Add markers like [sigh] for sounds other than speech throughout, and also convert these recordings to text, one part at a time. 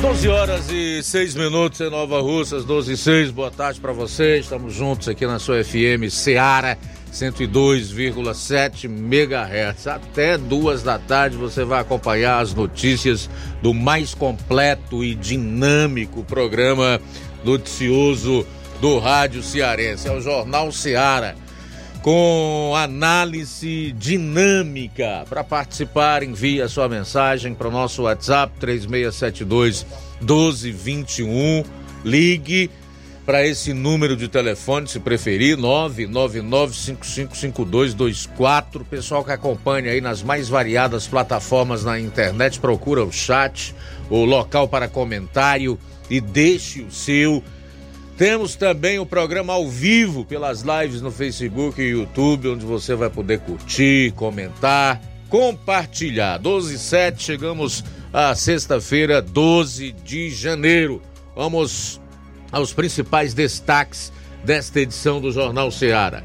12 horas e 6 minutos em Nova Russas, 12 e 6. Boa tarde para vocês. Estamos juntos aqui na sua FM Seara 102,7 MHz. Até duas da tarde você vai acompanhar as notícias do mais completo e dinâmico programa noticioso do Rádio Cearense. É o Jornal Seara com análise dinâmica. Para participar, envie a sua mensagem para o nosso WhatsApp 3672 1221. Ligue para esse número de telefone, se preferir, 999555224. Pessoal que acompanha aí nas mais variadas plataformas na internet, procura o chat, o local para comentário e deixe o seu temos também o programa ao vivo pelas lives no Facebook e YouTube, onde você vai poder curtir, comentar, compartilhar. 12 e 7, chegamos à sexta-feira, 12 de janeiro. Vamos aos principais destaques desta edição do Jornal Seara.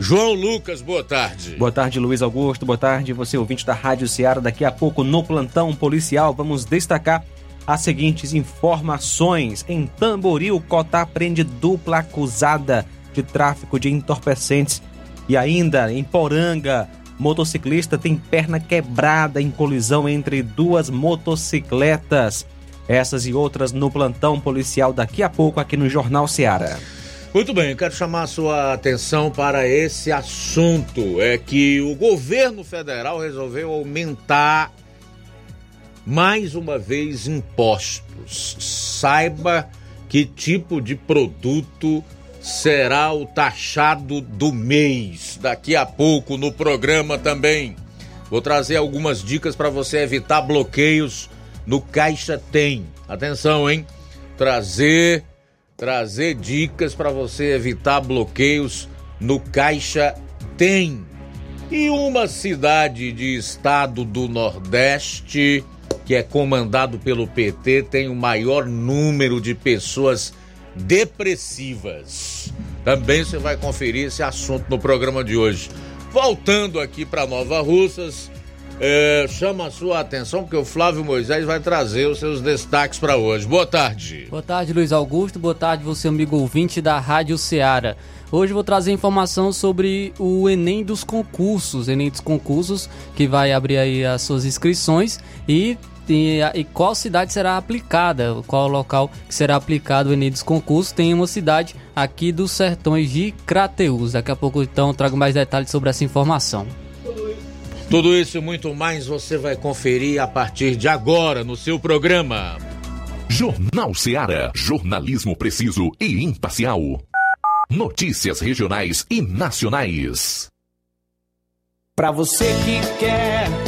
João Lucas, boa tarde. Boa tarde, Luiz Augusto. Boa tarde, você ouvinte da Rádio Ceará. Daqui a pouco, no plantão policial, vamos destacar as seguintes informações. Em Tamboril, Cotá prende dupla acusada de tráfico de entorpecentes. E ainda em Poranga, motociclista tem perna quebrada em colisão entre duas motocicletas. Essas e outras no plantão policial daqui a pouco aqui no Jornal Seara. Muito bem, eu quero chamar a sua atenção para esse assunto. É que o governo federal resolveu aumentar mais uma vez impostos. Saiba que tipo de produto será o taxado do mês. Daqui a pouco no programa também. Vou trazer algumas dicas para você evitar bloqueios no Caixa Tem. Atenção, hein? Trazer trazer dicas para você evitar bloqueios no Caixa Tem. E uma cidade de estado do Nordeste que é comandado pelo PT, tem o maior número de pessoas depressivas. Também você vai conferir esse assunto no programa de hoje. Voltando aqui para Nova Russas, é, chama a sua atenção porque o Flávio Moisés vai trazer os seus destaques para hoje. Boa tarde. Boa tarde, Luiz Augusto. Boa tarde, você, amigo ouvinte da Rádio Ceará. Hoje vou trazer informação sobre o Enem dos concursos, Enem dos concursos, que vai abrir aí as suas inscrições e, e, e qual cidade será aplicada, qual local que será aplicado o Enem dos concursos. Tem uma cidade aqui dos sertões de Crateus. Daqui a pouco então trago mais detalhes sobre essa informação. Tudo isso e muito mais você vai conferir a partir de agora no seu programa. Jornal Seara. Jornalismo preciso e imparcial. Notícias regionais e nacionais. Para você que quer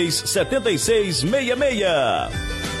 76 66.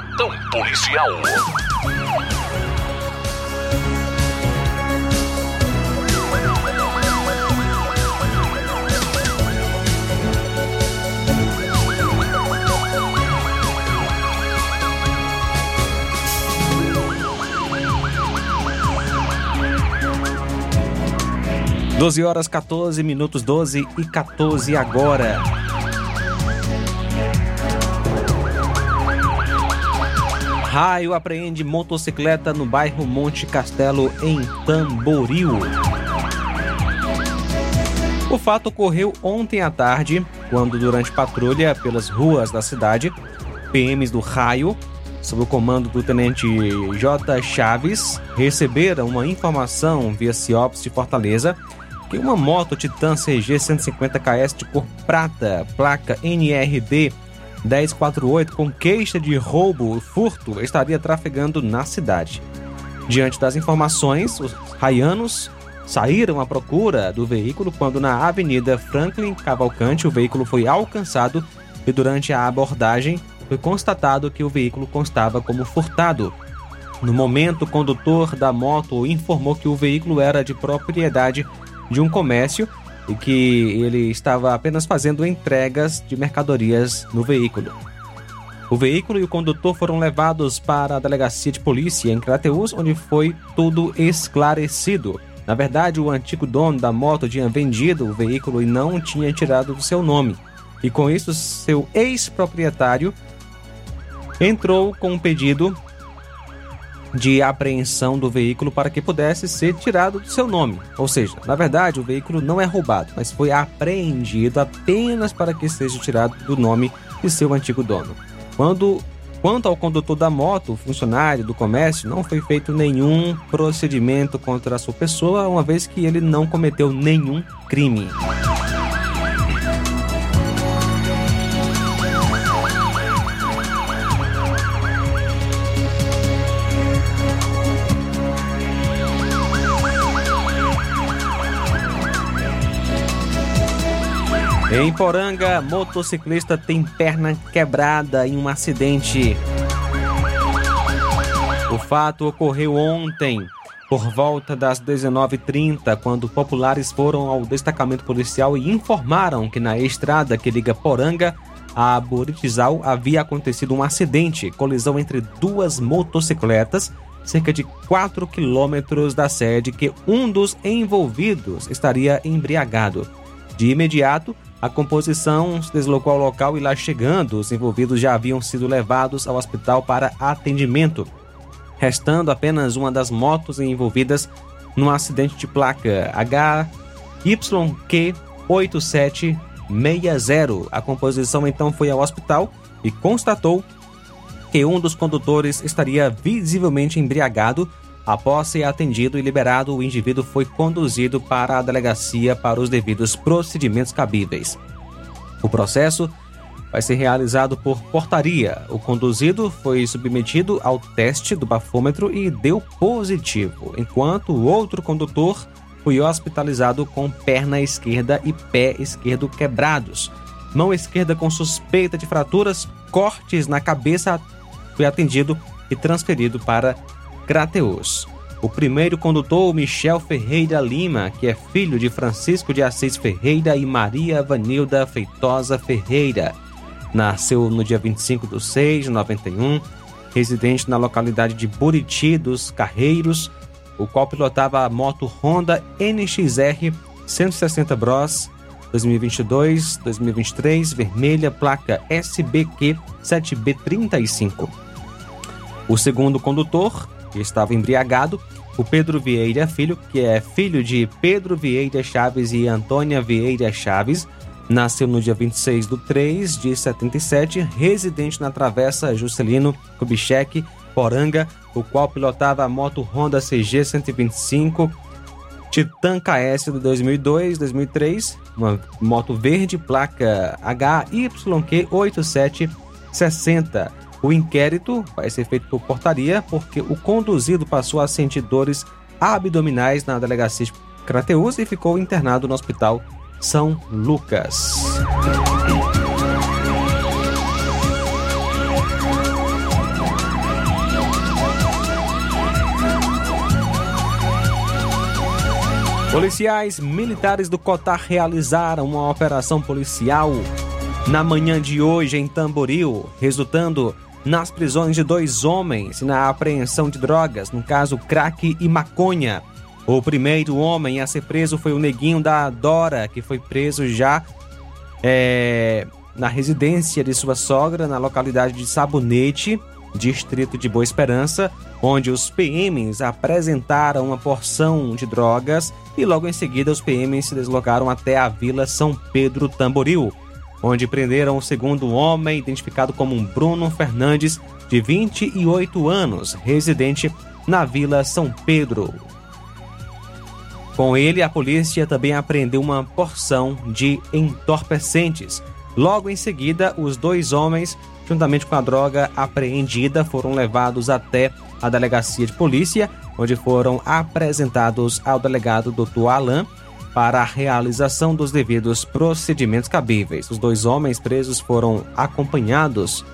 policial. Doze horas 14 minutos, 12 e 14 agora. Raio apreende motocicleta no bairro Monte Castelo, em Tamboril. O fato ocorreu ontem à tarde, quando, durante patrulha pelas ruas da cidade, PMs do Raio, sob o comando do tenente J. Chaves, receberam uma informação via CIOPS de Fortaleza que uma moto Titan CG 150 KS de cor prata, placa NRB 1048 com queixa de roubo e furto estaria trafegando na cidade. Diante das informações, os raianos saíram à procura do veículo quando na Avenida Franklin Cavalcante o veículo foi alcançado e durante a abordagem foi constatado que o veículo constava como furtado. No momento, o condutor da moto informou que o veículo era de propriedade de um comércio e que ele estava apenas fazendo entregas de mercadorias no veículo. O veículo e o condutor foram levados para a delegacia de polícia em Crateus, onde foi tudo esclarecido. Na verdade, o antigo dono da moto tinha vendido o veículo e não tinha tirado do seu nome. E com isso, seu ex-proprietário entrou com um pedido de apreensão do veículo para que pudesse ser tirado do seu nome. Ou seja, na verdade, o veículo não é roubado, mas foi apreendido apenas para que seja tirado do nome de seu antigo dono. Quando Quanto ao condutor da moto, funcionário do comércio, não foi feito nenhum procedimento contra a sua pessoa, uma vez que ele não cometeu nenhum crime. Em Poranga, motociclista tem perna quebrada em um acidente. O fato ocorreu ontem, por volta das 19h30, quando populares foram ao destacamento policial e informaram que na estrada que liga Poranga a Buritizal havia acontecido um acidente, colisão entre duas motocicletas, cerca de 4 quilômetros da sede, que um dos envolvidos estaria embriagado. De imediato, a composição se deslocou ao local e lá chegando, os envolvidos já haviam sido levados ao hospital para atendimento, restando apenas uma das motos envolvidas num acidente de placa HYQ 8760. A composição então foi ao hospital e constatou que um dos condutores estaria visivelmente embriagado. Após ser atendido e liberado, o indivíduo foi conduzido para a delegacia para os devidos procedimentos cabíveis. O processo vai ser realizado por portaria. O conduzido foi submetido ao teste do bafômetro e deu positivo, enquanto o outro condutor foi hospitalizado com perna esquerda e pé esquerdo quebrados. Mão esquerda com suspeita de fraturas, cortes na cabeça, foi atendido e transferido para Crateus. O primeiro condutor, Michel Ferreira Lima, que é filho de Francisco de Assis Ferreira e Maria Vanilda Feitosa Ferreira. Nasceu no dia 25 de 6 de 91, residente na localidade de Buriti dos Carreiros, o qual pilotava a moto Honda NXR 160 Bros 2022-2023, vermelha, placa SBQ 7B35. O segundo condutor, que estava embriagado, o Pedro Vieira Filho, que é filho de Pedro Vieira Chaves e Antônia Vieira Chaves, nasceu no dia 26 de 3 de 77, residente na Travessa Juscelino Kubitschek, Poranga, o qual pilotava a moto Honda CG 125 Titan KS de 2002-2003, uma moto verde, placa HYQ 8760. O inquérito vai ser feito por portaria porque o conduzido passou a sentir dores abdominais na delegacia de Crateus e ficou internado no hospital São Lucas. Policiais militares do Cotar realizaram uma operação policial na manhã de hoje em Tamboril, resultando nas prisões de dois homens e na apreensão de drogas, no caso crack e maconha. O primeiro homem a ser preso foi o neguinho da Dora, que foi preso já é, na residência de sua sogra, na localidade de Sabonete, distrito de Boa Esperança, onde os PMs apresentaram uma porção de drogas e logo em seguida os PMs se deslocaram até a Vila São Pedro Tamboril, onde prenderam o segundo homem, identificado como Bruno Fernandes, de 28 anos, residente na Vila São Pedro. Com ele, a polícia também apreendeu uma porção de entorpecentes. Logo em seguida, os dois homens, juntamente com a droga apreendida, foram levados até a delegacia de polícia, onde foram apresentados ao delegado Dr. Alain para a realização dos devidos procedimentos cabíveis. Os dois homens presos foram acompanhados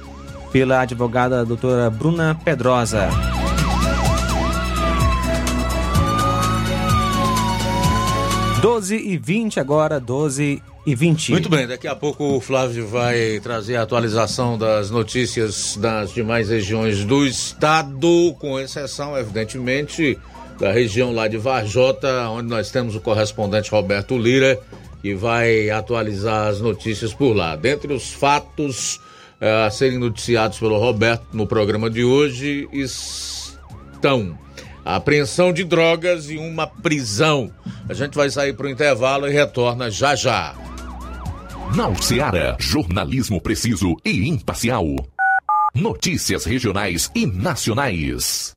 pela advogada doutora Bruna Pedrosa. Doze e vinte agora, doze e vinte. Muito bem, daqui a pouco o Flávio vai trazer a atualização das notícias das demais regiões do estado, com exceção, evidentemente, da região lá de Varjota, onde nós temos o correspondente Roberto Lira, que vai atualizar as notícias por lá. Dentre os fatos eh, a serem noticiados pelo Roberto no programa de hoje estão a apreensão de drogas e uma prisão. A gente vai sair para o intervalo e retorna já já. Na Ceará, jornalismo preciso e imparcial. Notícias regionais e nacionais.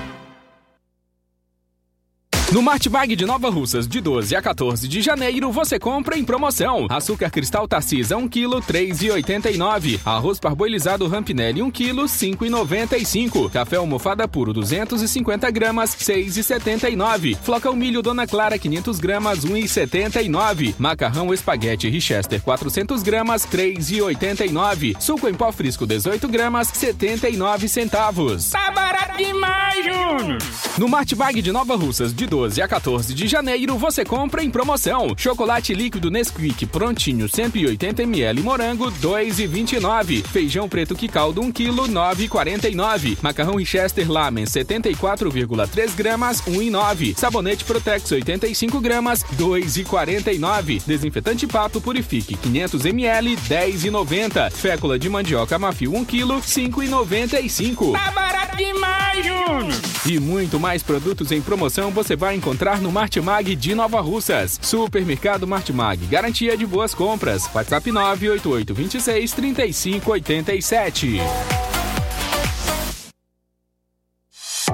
No Martimag de Nova Russas, de 12 a 14 de janeiro, você compra em promoção. Açúcar cristal Tarcisa 1 kg, 3,89. Arroz parboilizado Rampinelli 1 kg, 5,95. Café almofada puro 250 gramas, 6,79. Flocão milho Dona Clara 500 gramas, 1,79. Macarrão espaguete Richester 400 gramas, 3,89. Suco em pó frisco 18 gramas, 79 centavos. Tá barato demais, Júnior! No Martimag de Nova Russas, de 12 a 14 de janeiro, você compra em promoção. Chocolate líquido Nesquik prontinho 180ml morango 2,29. Feijão preto que caldo 1 kg 9,49. Macarrão Richester Lamen 74,3 gramas 1,9. Sabonete Protex 85 gramas 2,49. Desinfetante Pato Purifique 500ml 10,90. Fécula de mandioca Mafio 1 kg 5,95. Tá barato demais, Júnior! E muito mais produtos em promoção você vai encontrar no Martimag de Nova Russas. Supermercado Martimag, garantia de boas compras. WhatsApp 988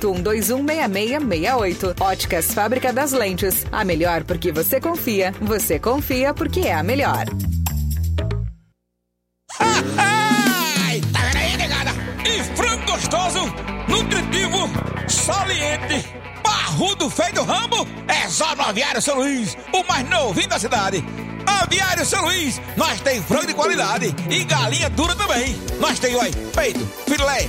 6668. Óticas Fábrica das Lentes. A melhor porque você confia. Você confia porque é a melhor. Tá vendo aí? E frango gostoso, nutritivo, saliente, barrudo, feio do rambo, é só no Aviário São Luís, o mais novinho da cidade. Aviário São Luís, nós tem frango de qualidade e galinha dura também. Nós tem, oi, peito, filé,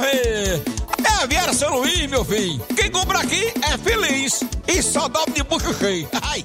Ver. É Viera São Luís, meu filho. Quem compra aqui é feliz. E só dobra de bucho cheio. [laughs] Ai.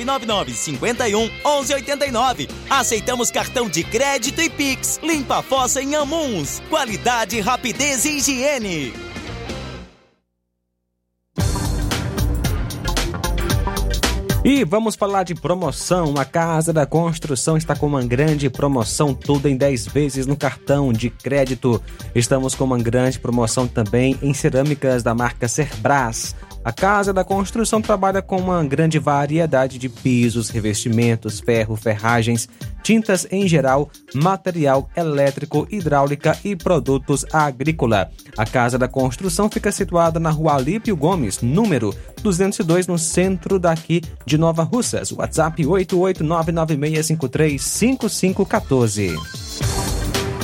999 51 11 89. Aceitamos cartão de crédito e Pix. Limpa a fossa em Amuns. Qualidade, rapidez e higiene. E vamos falar de promoção. A Casa da Construção está com uma grande promoção, tudo em 10 vezes no cartão de crédito. Estamos com uma grande promoção também em cerâmicas da marca Cerbras. A Casa da Construção trabalha com uma grande variedade de pisos, revestimentos, ferro, ferragens, tintas em geral, material elétrico, hidráulica e produtos agrícola. A Casa da Construção fica situada na rua Alípio Gomes, número 202, no centro daqui de Nova Russas. WhatsApp 88996535514.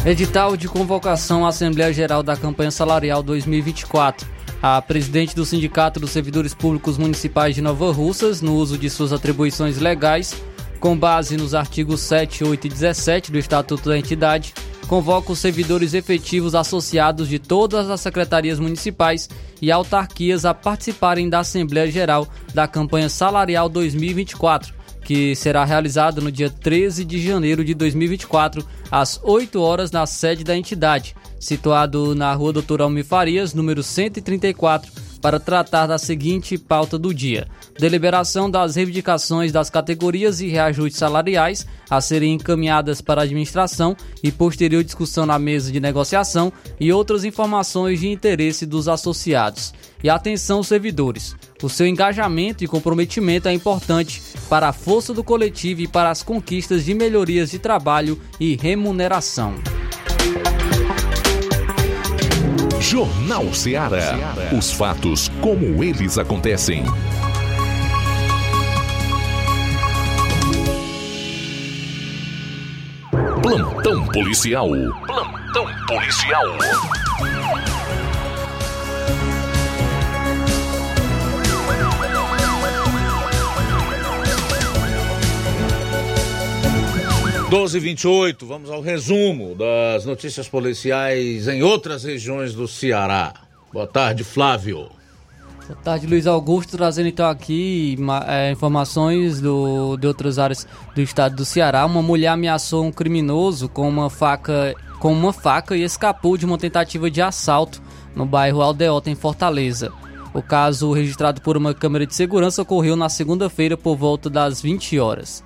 Edital de convocação à Assembleia Geral da Campanha Salarial 2024. A presidente do Sindicato dos Servidores Públicos Municipais de Nova Russas, no uso de suas atribuições legais, com base nos artigos 7, 8 e 17 do Estatuto da Entidade, convoca os servidores efetivos associados de todas as secretarias municipais e autarquias a participarem da Assembleia Geral da campanha salarial 2024, que será realizada no dia 13 de janeiro de 2024, às 8 horas, na sede da entidade, situado na rua Doutor Almir Farias, número 134, para tratar da seguinte pauta do dia: deliberação das reivindicações das categorias e reajustes salariais a serem encaminhadas para a administração e posterior discussão na mesa de negociação e outras informações de interesse dos associados. E atenção, servidores: o seu engajamento e comprometimento é importante para a força do coletivo e para as conquistas de melhorias de trabalho e remuneração. Jornal Ceará. Os fatos como eles acontecem. Plantão policial. Plantão policial. Doze vinte vamos ao resumo das notícias policiais em outras regiões do Ceará. Boa tarde, Flávio. Boa tarde, Luiz Augusto, trazendo então aqui é, informações do, de outras áreas do estado do Ceará. Uma mulher ameaçou um criminoso com uma faca, com uma faca e escapou de uma tentativa de assalto no bairro Aldeota, em Fortaleza. O caso, registrado por uma câmera de segurança, ocorreu na segunda-feira por volta das 20 horas.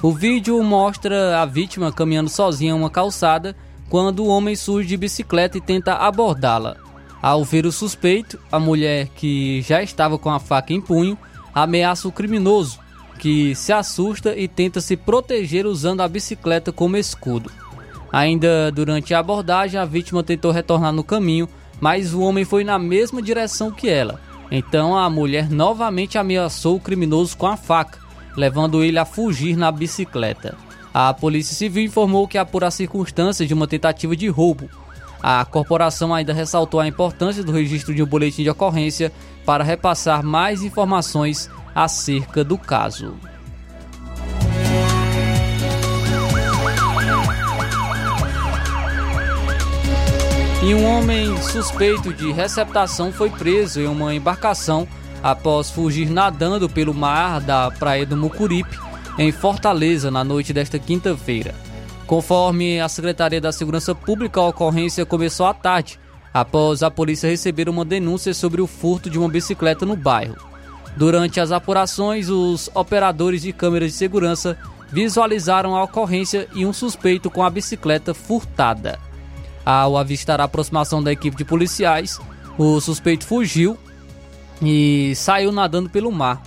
O vídeo mostra a vítima caminhando sozinha em uma calçada quando o homem surge de bicicleta e tenta abordá-la. Ao ver o suspeito, a mulher, que já estava com a faca em punho, ameaça o criminoso, que se assusta e tenta se proteger usando a bicicleta como escudo. Ainda durante a abordagem, a vítima tentou retornar no caminho, mas o homem foi na mesma direção que ela. Então a mulher novamente ameaçou o criminoso com a faca, levando ele a fugir na bicicleta. A Polícia Civil informou que apura as circunstâncias de uma tentativa de roubo. A corporação ainda ressaltou a importância do registro de um boletim de ocorrência para repassar mais informações acerca do caso. E um homem suspeito de receptação foi preso em uma embarcação após fugir nadando pelo mar da Praia do Mucuripe, em Fortaleza, na noite desta quinta-feira. Conforme a Secretaria da Segurança Pública, a ocorrência começou à tarde, após a polícia receber uma denúncia sobre o furto de uma bicicleta no bairro. Durante as apurações, os operadores de câmeras de segurança visualizaram a ocorrência e um suspeito com a bicicleta furtada. Ao avistar a aproximação da equipe de policiais, o suspeito fugiu e saiu nadando pelo mar.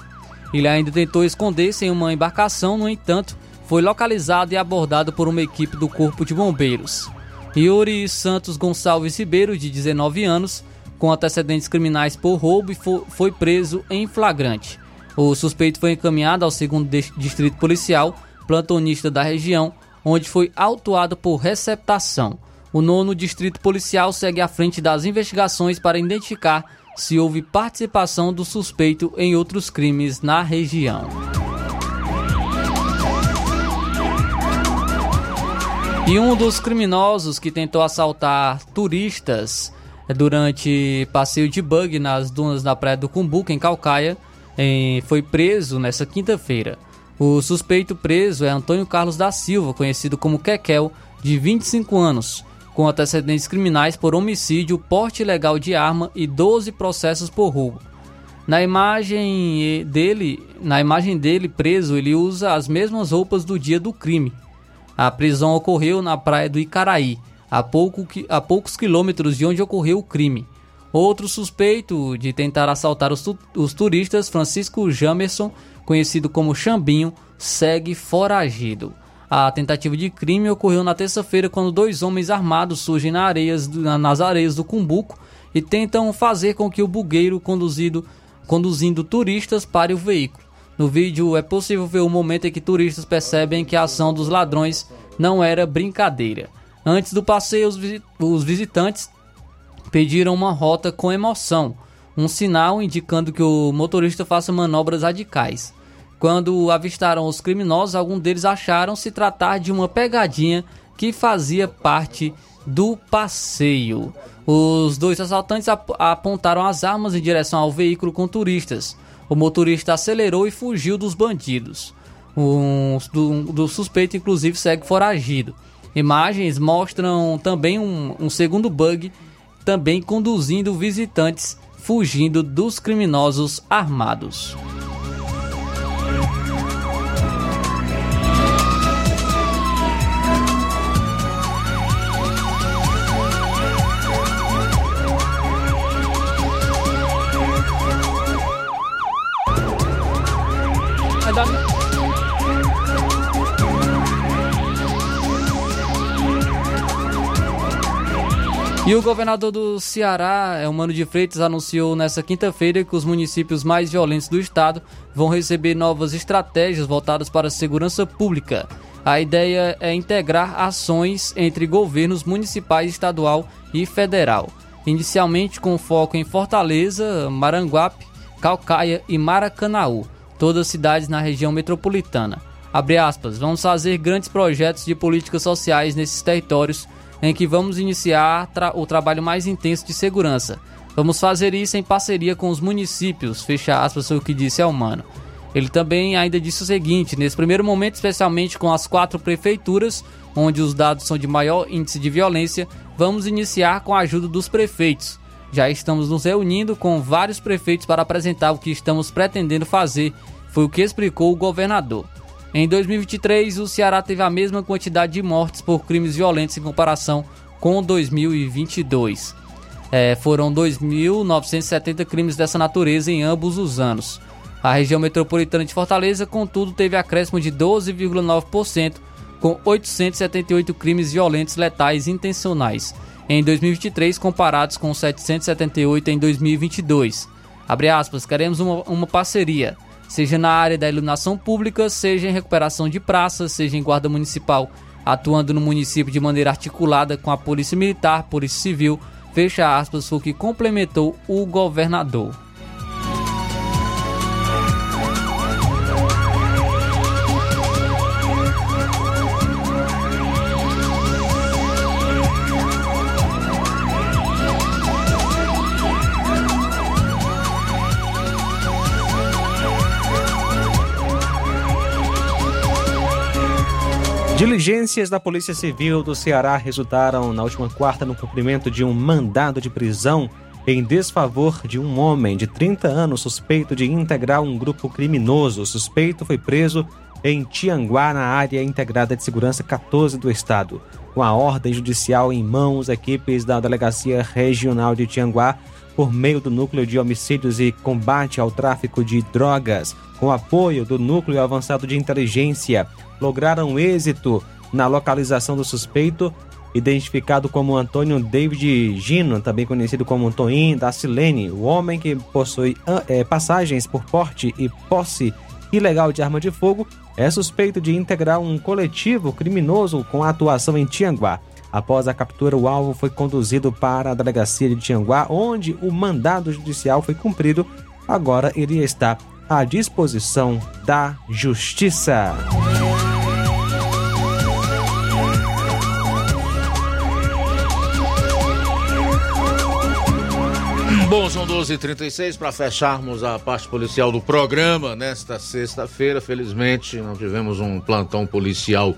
Ele ainda tentou esconder-se em uma embarcação, no entanto, foi localizado e abordado por uma equipe do Corpo de Bombeiros. Yuri Santos Gonçalves Ribeiro, de 19 anos, com antecedentes criminais por roubo, foi preso em flagrante. O suspeito foi encaminhado ao segundo distrito policial, plantonista da região, onde foi autuado por receptação. O nono distrito policial segue à frente das investigações para identificar se houve participação do suspeito em outros crimes na região. E um dos criminosos que tentou assaltar turistas durante passeio de bug nas dunas da Praia do Cumbuca, em Calcaia, foi preso nesta quinta-feira. O suspeito preso é Antônio Carlos da Silva, conhecido como Kekel, de 25 anos, com antecedentes criminais por homicídio, porte ilegal de arma e 12 processos por roubo. Na imagem dele, na imagem dele preso, ele usa as mesmas roupas do dia do crime. A prisão ocorreu na praia do Icaraí, a, pouco, a poucos quilômetros de onde ocorreu o crime. Outro suspeito de tentar assaltar os, os turistas, Francisco Jamerson, conhecido como Chambinho, segue foragido. A tentativa de crime ocorreu na terça-feira quando dois homens armados surgem na areias, nas areias do Cumbuco e tentam fazer com que o bugueiro conduzido, conduzindo turistas pare o veículo. No vídeo é possível ver o momento em que turistas percebem que a ação dos ladrões não era brincadeira. Antes do passeio, os visitantes pediram uma rota com emoção, um sinal indicando que o motorista faça manobras radicais. Quando avistaram os criminosos, alguns deles acharam se tratar de uma pegadinha que fazia parte do passeio. Os dois assaltantes ap apontaram as armas em direção ao veículo com turistas. O motorista acelerou e fugiu dos bandidos. Um do, do suspeito, inclusive, segue foragido. Imagens mostram também um, um segundo bug, também conduzindo visitantes fugindo dos criminosos armados. E o governador do Ceará, Mano de Freitas, anunciou nesta quinta-feira que os municípios mais violentos do estado vão receber novas estratégias voltadas para a segurança pública. A ideia é integrar ações entre governos municipais, estadual e federal, inicialmente com foco em Fortaleza, Maranguape, Calcaia e Maracanaú, todas cidades na região metropolitana. Aspas, vamos fazer grandes projetos de políticas sociais nesses territórios em que vamos iniciar tra o trabalho mais intenso de segurança. Vamos fazer isso em parceria com os municípios, fecha aspas, o que disse Almano. Ele também ainda disse o seguinte: nesse primeiro momento, especialmente com as quatro prefeituras, onde os dados são de maior índice de violência, vamos iniciar com a ajuda dos prefeitos. Já estamos nos reunindo com vários prefeitos para apresentar o que estamos pretendendo fazer, foi o que explicou o governador. Em 2023, o Ceará teve a mesma quantidade de mortes por crimes violentos em comparação com 2022. É, foram 2.970 crimes dessa natureza em ambos os anos. A região metropolitana de Fortaleza, contudo, teve acréscimo de 12,9%, com 878 crimes violentos letais intencionais em 2023, comparados com 778 em 2022. Abre aspas, queremos uma, uma parceria seja na área da iluminação pública, seja em recuperação de praças, seja em guarda municipal, atuando no município de maneira articulada com a Polícia Militar, Polícia Civil, fecha aspas, foi o que complementou o governador. Diligências da Polícia Civil do Ceará resultaram na última quarta no cumprimento de um mandado de prisão em desfavor de um homem de 30 anos suspeito de integrar um grupo criminoso. O suspeito foi preso em Tianguá, na área integrada de segurança 14 do estado. Com a ordem judicial em mãos, equipes da Delegacia Regional de Tianguá, por meio do Núcleo de Homicídios e Combate ao Tráfico de Drogas, com apoio do Núcleo Avançado de Inteligência, lograram êxito na localização do suspeito, identificado como Antônio David Gino, também conhecido como Toim da Silene, o homem que possui é, passagens por porte e posse ilegal de arma de fogo, é suspeito de integrar um coletivo criminoso com atuação em Tianguá. Após a captura, o alvo foi conduzido para a delegacia de Tianguá, onde o mandado judicial foi cumprido. Agora ele está à disposição da Justiça. Bom, são 12h36 para fecharmos a parte policial do programa nesta sexta-feira. Felizmente, não tivemos um plantão policial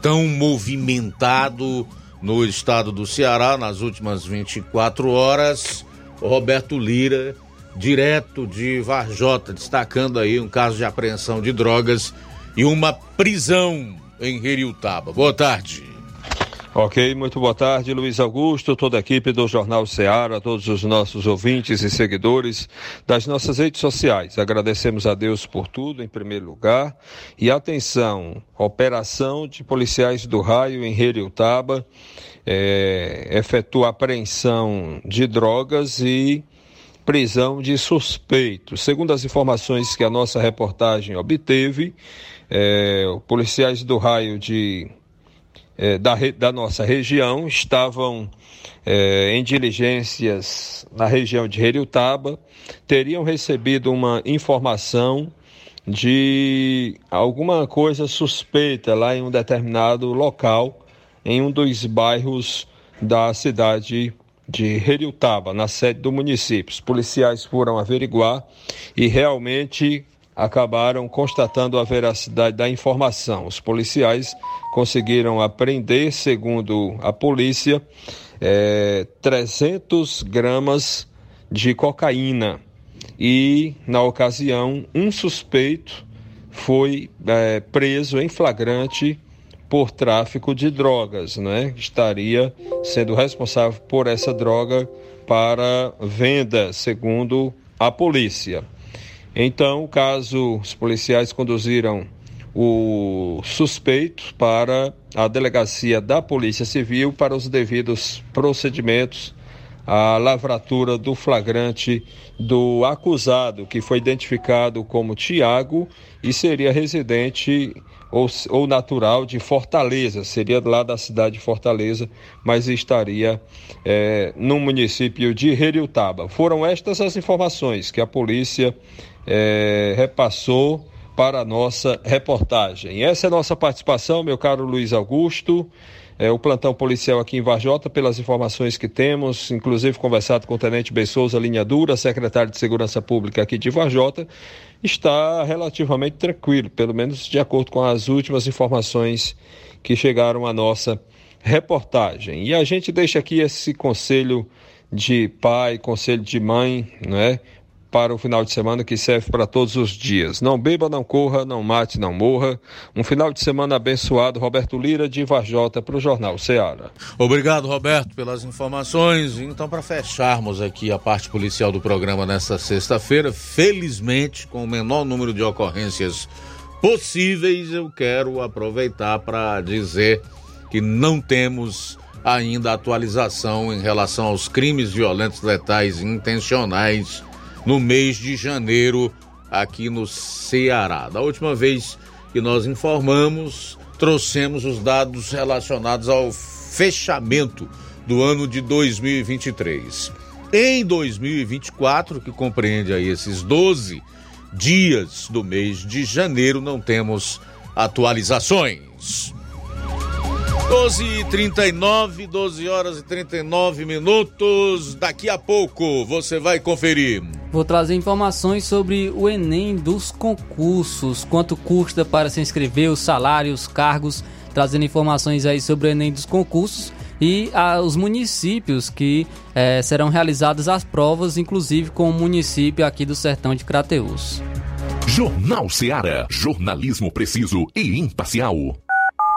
tão movimentado no estado do Ceará nas últimas 24 horas. Roberto Lira, direto de Varjota, destacando aí um caso de apreensão de drogas e uma prisão em Heriutaba. Boa tarde. Ok, muito boa tarde, Luiz Augusto, toda a equipe do Jornal Ceará, todos os nossos ouvintes e seguidores das nossas redes sociais. Agradecemos a Deus por tudo, em primeiro lugar. E atenção, operação de policiais do raio em Heriutaba, é, efetua apreensão de drogas e prisão de suspeitos. Segundo as informações que a nossa reportagem obteve, é, policiais do raio de eh, da, da, nossa região estavam eh, em diligências na região de Heriutaba, teriam recebido uma informação de alguma coisa suspeita lá em um determinado local, em um dos bairros da cidade de Heriutaba, na sede do município. Os policiais foram averiguar e realmente acabaram constatando a veracidade da informação. Os policiais conseguiram apreender, segundo a polícia, é, 300 gramas de cocaína e, na ocasião, um suspeito foi é, preso em flagrante por tráfico de drogas, né? Estaria sendo responsável por essa droga para venda, segundo a polícia. Então, caso os policiais conduziram o suspeito para a delegacia da Polícia Civil para os devidos procedimentos, a lavratura do flagrante do acusado, que foi identificado como Tiago e seria residente ou, ou natural de Fortaleza, seria lá da cidade de Fortaleza, mas estaria é, no município de Heriutaba. Foram estas as informações que a polícia é, repassou para a nossa reportagem. Essa é a nossa participação, meu caro Luiz Augusto. É, o plantão policial aqui em Varjota, pelas informações que temos, inclusive conversado com o Tenente Ben Souza, linha dura, secretário de Segurança Pública aqui de Varjota, está relativamente tranquilo, pelo menos de acordo com as últimas informações que chegaram à nossa reportagem. E a gente deixa aqui esse conselho de pai, conselho de mãe, né? Para o final de semana que serve para todos os dias. Não beba, não corra, não mate, não morra. Um final de semana abençoado. Roberto Lira, de Varjota, para o Jornal Ceará. Obrigado, Roberto, pelas informações. Então, para fecharmos aqui a parte policial do programa nesta sexta-feira, felizmente, com o menor número de ocorrências possíveis, eu quero aproveitar para dizer que não temos ainda atualização em relação aos crimes violentos letais intencionais no mês de janeiro aqui no Ceará. Da última vez que nós informamos, trouxemos os dados relacionados ao fechamento do ano de 2023. Em 2024, que compreende aí esses 12 dias do mês de janeiro, não temos atualizações. 12 e 39, 12 horas e 39 minutos. Daqui a pouco você vai conferir. Vou trazer informações sobre o Enem dos concursos, quanto custa para se inscrever, os salários, cargos, trazendo informações aí sobre o Enem dos concursos e ah, os municípios que eh, serão realizadas as provas, inclusive com o município aqui do Sertão de Crateús. Jornal Seara. Jornalismo preciso e imparcial.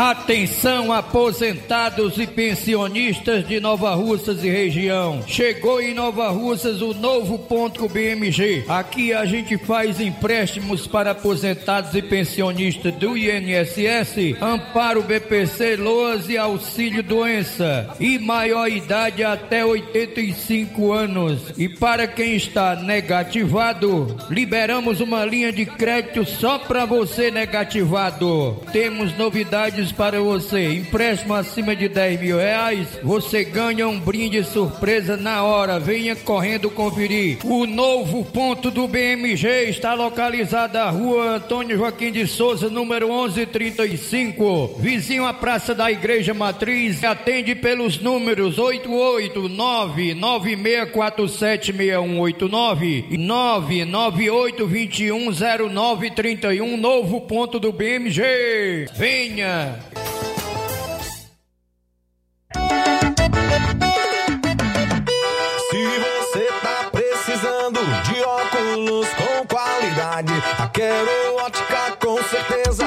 Atenção aposentados e pensionistas de Nova Russas e região. Chegou em Nova Russas o novo ponto BMG. Aqui a gente faz empréstimos para aposentados e pensionistas do INSS, Amparo BPC, Loas e Auxílio Doença. E maior idade até 85 anos. E para quem está negativado, liberamos uma linha de crédito só para você negativado. Temos novidades para você. Empréstimo acima de 10 mil reais, você ganha um brinde surpresa na hora. Venha correndo conferir. O novo ponto do BMG está localizado na rua Antônio Joaquim de Souza, número 1135, vizinho à Praça da Igreja Matriz. Atende pelos números 889 9647 6189 e 998 210931, novo ponto do BMG. Venha! Se você tá precisando de óculos com qualidade, a Quero Ótica com certeza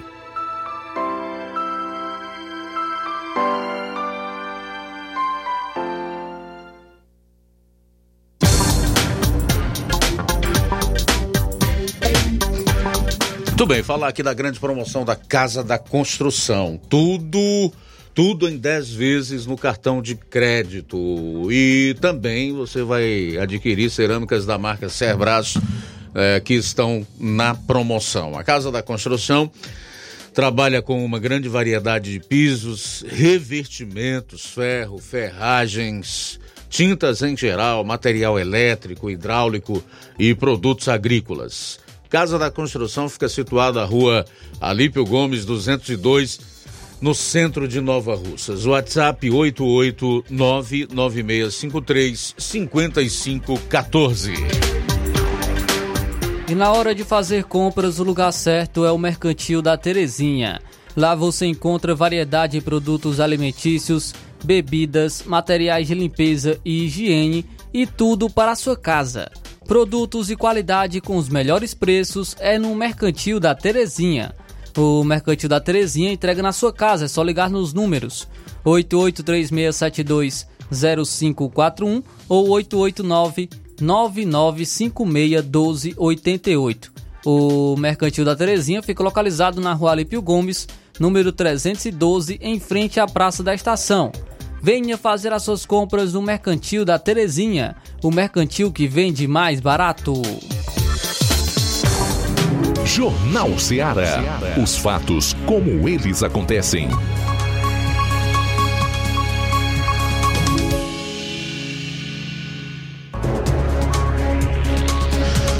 Bem, falar aqui da grande promoção da Casa da Construção. Tudo, tudo em 10 vezes no cartão de crédito. E também você vai adquirir cerâmicas da marca Cerbras eh, que estão na promoção. A Casa da Construção trabalha com uma grande variedade de pisos, revestimentos, ferro, ferragens, tintas em geral, material elétrico, hidráulico e produtos agrícolas. Casa da Construção fica situada na rua Alípio Gomes 202, no centro de Nova Russas. WhatsApp 88996535514. E na hora de fazer compras, o lugar certo é o Mercantil da Terezinha. Lá você encontra variedade de produtos alimentícios, bebidas, materiais de limpeza e higiene e tudo para a sua casa. Produtos de qualidade com os melhores preços é no Mercantil da Terezinha. O Mercantil da Terezinha entrega na sua casa, é só ligar nos números 8836720541 ou 889 9956 1288. O Mercantil da Terezinha fica localizado na Rua Alípio Gomes, número 312, em frente à Praça da Estação. Venha fazer as suas compras no Mercantil da Terezinha, o mercantil que vende mais barato. Jornal Ceará. Os fatos como eles acontecem.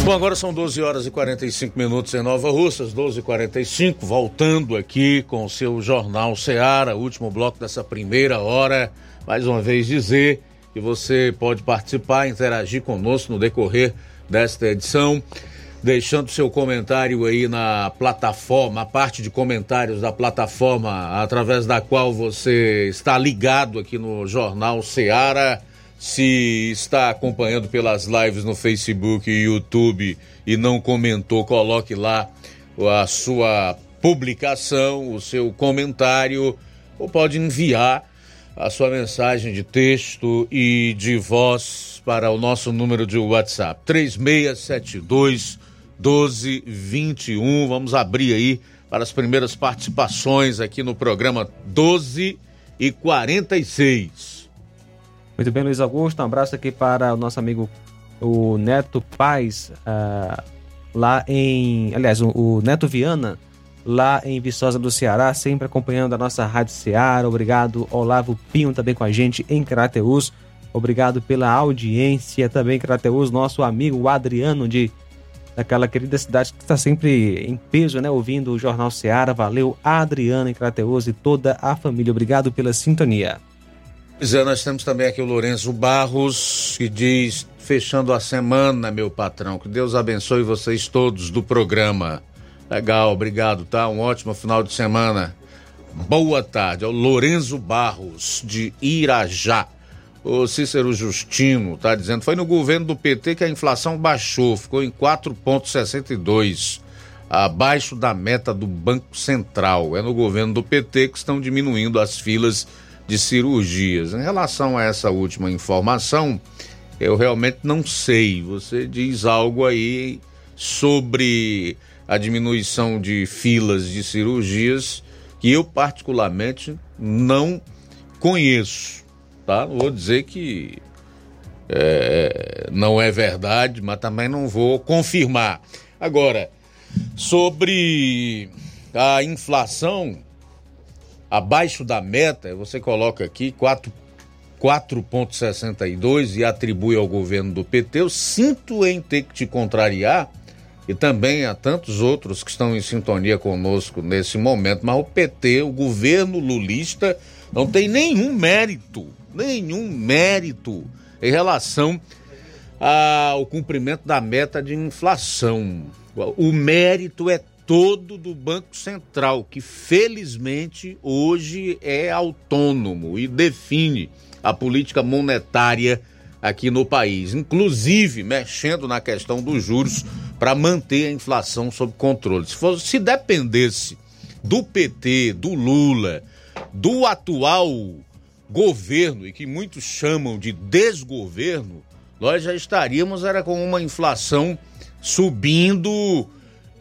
Bom, agora são 12 horas e 45 minutos em Nova Russas, 12 e 45 voltando aqui com o seu Jornal Seara, último bloco dessa primeira hora. Mais uma vez dizer que você pode participar, interagir conosco no decorrer desta edição. deixando seu comentário aí na plataforma, a parte de comentários da plataforma através da qual você está ligado aqui no Jornal Seara. Se está acompanhando pelas lives no Facebook e YouTube e não comentou, coloque lá a sua publicação, o seu comentário, ou pode enviar a sua mensagem de texto e de voz para o nosso número de WhatsApp 3672 1221. Vamos abrir aí para as primeiras participações aqui no programa 12 e 46. Muito bem, Luiz Augusto. Um abraço aqui para o nosso amigo o Neto Paz, uh, lá em. Aliás, o, o, Neto Viana, lá em Viçosa do Ceará, sempre acompanhando a nossa Rádio Ceará. Obrigado, Olavo Pinho, também com a gente em Crateus. Obrigado pela audiência também, Crateus. Nosso amigo Adriano, de daquela querida cidade que está sempre em peso, né? Ouvindo o Jornal Ceará. Valeu, Adriano em Crateus e toda a família. Obrigado pela sintonia. Pois é, nós temos também aqui o Lourenço Barros, que diz: fechando a semana, meu patrão, que Deus abençoe vocês todos do programa. Legal, obrigado, tá? Um ótimo final de semana. Boa tarde, é o Lourenço Barros, de Irajá. O Cícero Justino tá dizendo: foi no governo do PT que a inflação baixou, ficou em 4,62, abaixo da meta do Banco Central. É no governo do PT que estão diminuindo as filas de cirurgias. Em relação a essa última informação, eu realmente não sei. Você diz algo aí sobre a diminuição de filas de cirurgias que eu particularmente não conheço, tá? Vou dizer que é, não é verdade, mas também não vou confirmar. Agora, sobre a inflação, abaixo da meta, você coloca aqui 4,62 e atribui ao governo do PT. Eu sinto em ter que te contrariar e também a tantos outros que estão em sintonia conosco nesse momento, mas o PT, o governo lulista, não tem nenhum mérito, nenhum mérito em relação ao cumprimento da meta de inflação. O mérito é todo do Banco Central, que felizmente hoje é autônomo e define a política monetária aqui no país, inclusive mexendo na questão dos juros para manter a inflação sob controle. Se, fosse, se dependesse do PT, do Lula, do atual governo e que muitos chamam de desgoverno, nós já estaríamos era com uma inflação subindo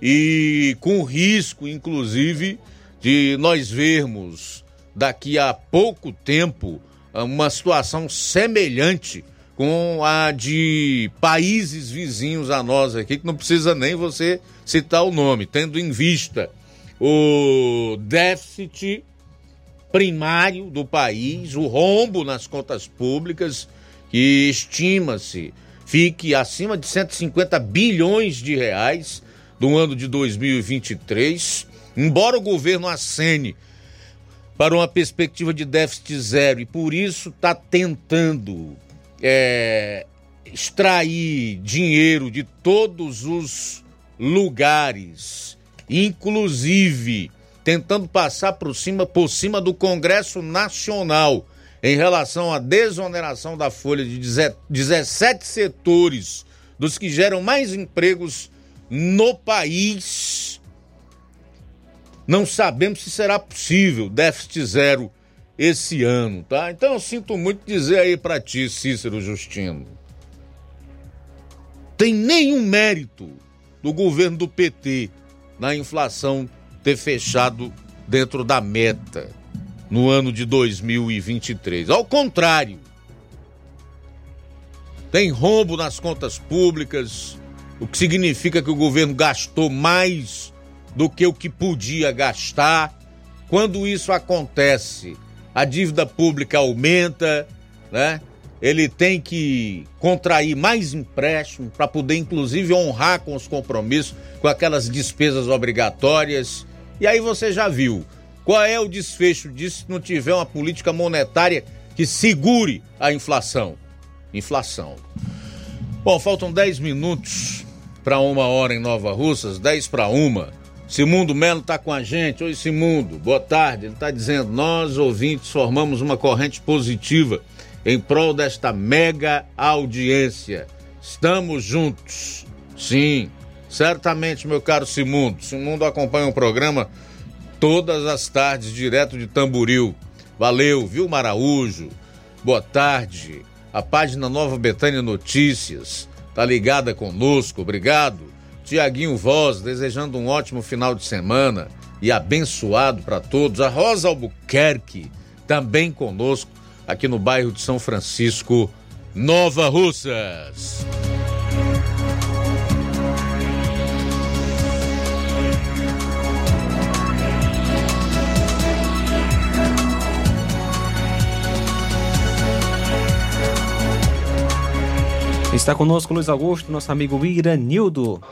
e com risco, inclusive, de nós vermos daqui a pouco tempo uma situação semelhante com a de países vizinhos a nós aqui, que não precisa nem você citar o nome, tendo em vista o déficit primário do país, o rombo nas contas públicas, que estima-se fique acima de 150 bilhões de reais do ano de 2023, embora o governo acene para uma perspectiva de déficit zero e por isso está tentando é, extrair dinheiro de todos os lugares, inclusive tentando passar por cima, por cima do Congresso Nacional em relação à desoneração da folha de 17 setores dos que geram mais empregos no país. Não sabemos se será possível déficit zero esse ano, tá? Então eu sinto muito dizer aí para ti, Cícero Justino. Tem nenhum mérito do governo do PT na inflação ter fechado dentro da meta no ano de 2023. Ao contrário, tem rombo nas contas públicas, o que significa que o governo gastou mais do que o que podia gastar. Quando isso acontece, a dívida pública aumenta, né? Ele tem que contrair mais empréstimo para poder, inclusive, honrar com os compromissos, com aquelas despesas obrigatórias. E aí você já viu qual é o desfecho disso se não tiver uma política monetária que segure a inflação. Inflação. Bom, faltam 10 minutos para uma hora em Nova Russas, 10 para uma. Simundo Melo está com a gente. Oi, Simundo. Boa tarde. Ele está dizendo: nós, ouvintes, formamos uma corrente positiva em prol desta mega audiência. Estamos juntos. Sim, certamente, meu caro Simundo. Simundo acompanha o programa todas as tardes, direto de Tamburil. Valeu, viu, Maraújo? Boa tarde. A página Nova Betânia Notícias tá ligada conosco, obrigado. Tiaguinho Voz, desejando um ótimo final de semana e abençoado para todos. A Rosa Albuquerque, também conosco, aqui no bairro de São Francisco, Nova Russas. Está conosco Luiz Augusto, nosso amigo Iranildo.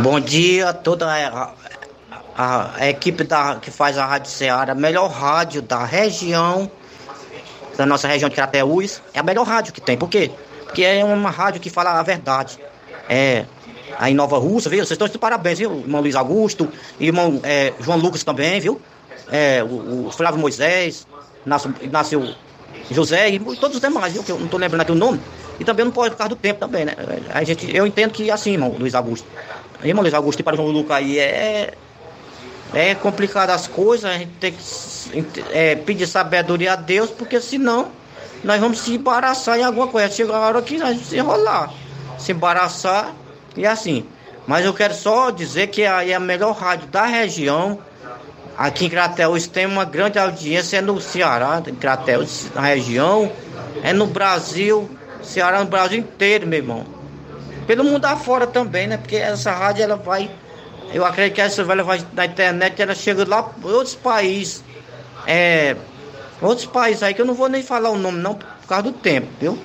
Bom dia a toda a, a, a equipe da, que faz a Rádio Ceará, a melhor rádio da região, da nossa região de Crateús. É a melhor rádio que tem. Por quê? Porque é uma rádio que fala a verdade. É, aí Nova Rússia, viu? Vocês estão de parabéns, viu? Irmão Luiz Augusto, irmão é, João Lucas também, viu? É, o, o Flávio Moisés, Inácio, Inácio José e todos os demais, viu? Que eu não estou lembrando aqui o nome. E também não pode por causa do tempo também, né? A gente, eu entendo que assim, irmão Luiz Augusto. Irmão Luiz Augusto e para o João Lucas aí é. É complicado as coisas, a gente tem que é, pedir sabedoria a Deus, porque senão nós vamos se embaraçar em alguma coisa. Chega a hora que nós se enrolar, se embaraçar e assim. Mas eu quero só dizer que aí é a melhor rádio da região. Aqui em Crateus tem uma grande audiência, é no Ceará, em Crateus, na região, é no Brasil, Ceará no Brasil inteiro, meu irmão. Pelo mundo afora também, né? Porque essa rádio ela vai. Eu acredito que essa velha vai na internet, ela chega lá em outros países. É. Outros países aí que eu não vou nem falar o nome não, por causa do tempo, viu?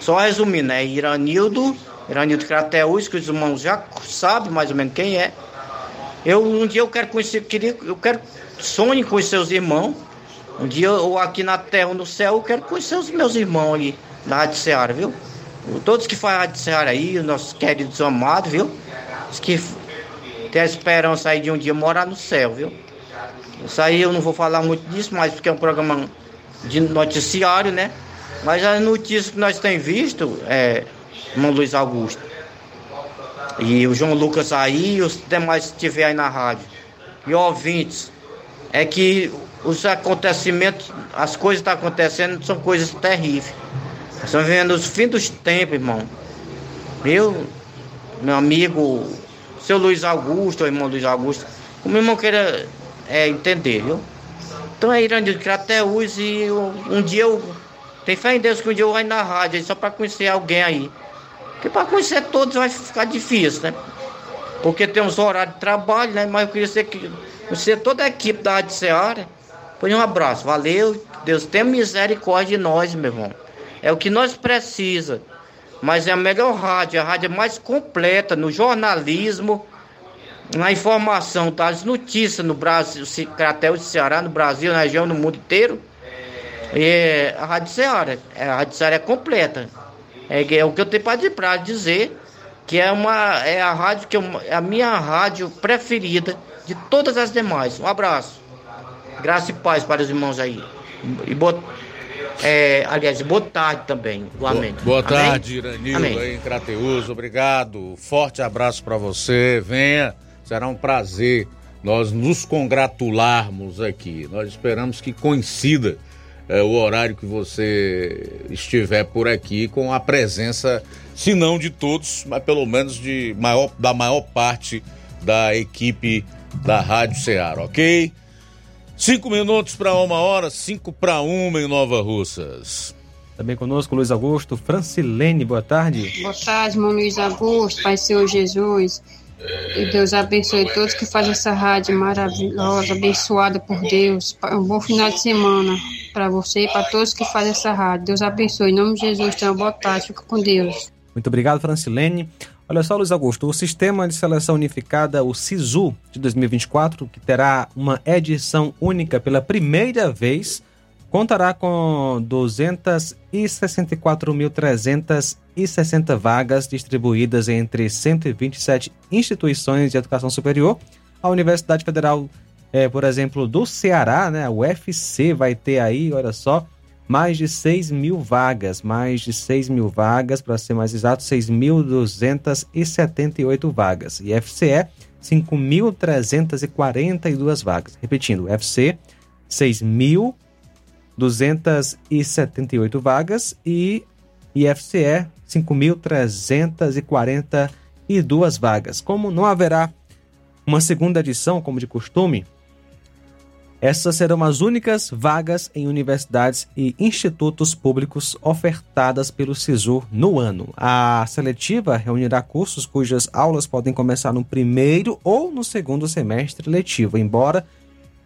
Só resumindo, é Iranildo, Iranildo Crateus, que os irmãos já sabem mais ou menos quem é. Eu um dia eu quero conhecer, queria, eu quero sonho com os seus irmãos. Um dia eu aqui na terra ou no céu, eu quero conhecer os meus irmãos ali da Rádio Ceará, viu? Todos que fazem a Rádio Ceará aí, os nossos queridos amados, viu? Os que têm a esperança aí de um dia morar no céu, viu? Isso aí eu não vou falar muito disso, mas porque é um programa de noticiário, né? Mas as notícias que nós temos visto, é, irmão Luiz Augusto, e o João Lucas aí, e os demais que estiver aí na rádio, e ouvintes, é que os acontecimentos, as coisas que estão acontecendo são coisas terríveis. Estamos vivendo os fins dos tempos, irmão. Eu, meu amigo, seu Luiz Augusto, o irmão Luiz Augusto, o meu irmão queira é, entender, viu? Então é de Crateus e eu, um dia eu. Tem fé em Deus que um dia eu vou na rádio só para conhecer alguém aí. Porque para conhecer todos vai ficar difícil, né? Porque tem uns horários de trabalho, né? Mas eu queria ser conhecer toda a equipe da Rádio Seara. Põe um abraço, valeu. Deus tenha misericórdia de nós, meu irmão. É o que nós precisa. Mas é a melhor rádio, a rádio mais completa no jornalismo, na informação das notícias no Brasil, até o Ceará, no Brasil, na região, no mundo inteiro. E a Rádio Ceará, a Rádio Ceará é completa. É, é o que eu tenho para dizer que é uma é a rádio que eu, é a minha rádio preferida de todas as demais. Um abraço. Graça e paz para os irmãos aí. E boa, é, aliás, boa tarde também, igualmente. Boa, boa tarde, Iranildo, aí em Crateus. Obrigado. Forte abraço para você. Venha, será um prazer nós nos congratularmos aqui. Nós esperamos que coincida é, o horário que você estiver por aqui com a presença, se não de todos, mas pelo menos de maior, da maior parte da equipe da Rádio Ceará, ok? Cinco minutos para uma hora, cinco para uma em Nova Russas. Também conosco Luiz Augusto, Francilene, boa tarde. Boa tarde, irmão Luiz Augusto, Pai Senhor Jesus. E Deus abençoe todos que fazem essa rádio maravilhosa, abençoada por Deus. Um bom final de semana para você e para todos que fazem essa rádio. Deus abençoe. Em nome de Jesus, tenha uma boa tarde. Fica com Deus. Muito obrigado, Francilene. Olha só, Luiz Augusto, o Sistema de Seleção Unificada, o SISU, de 2024, que terá uma edição única pela primeira vez, contará com 264.300 260 vagas distribuídas entre 127 instituições de educação superior. A Universidade Federal, é, por exemplo, do Ceará, né, a UFC, vai ter aí, olha só, mais de 6 mil vagas, mais de 6 mil vagas, para ser mais exato, 6.278 vagas. E FCE, 5.342 vagas. Repetindo, UFC, 6.278 vagas e IFCE, 5.342 vagas. Como não haverá uma segunda edição, como de costume, essas serão as únicas vagas em universidades e institutos públicos ofertadas pelo SISU no ano. A seletiva reunirá cursos cujas aulas podem começar no primeiro ou no segundo semestre letivo, embora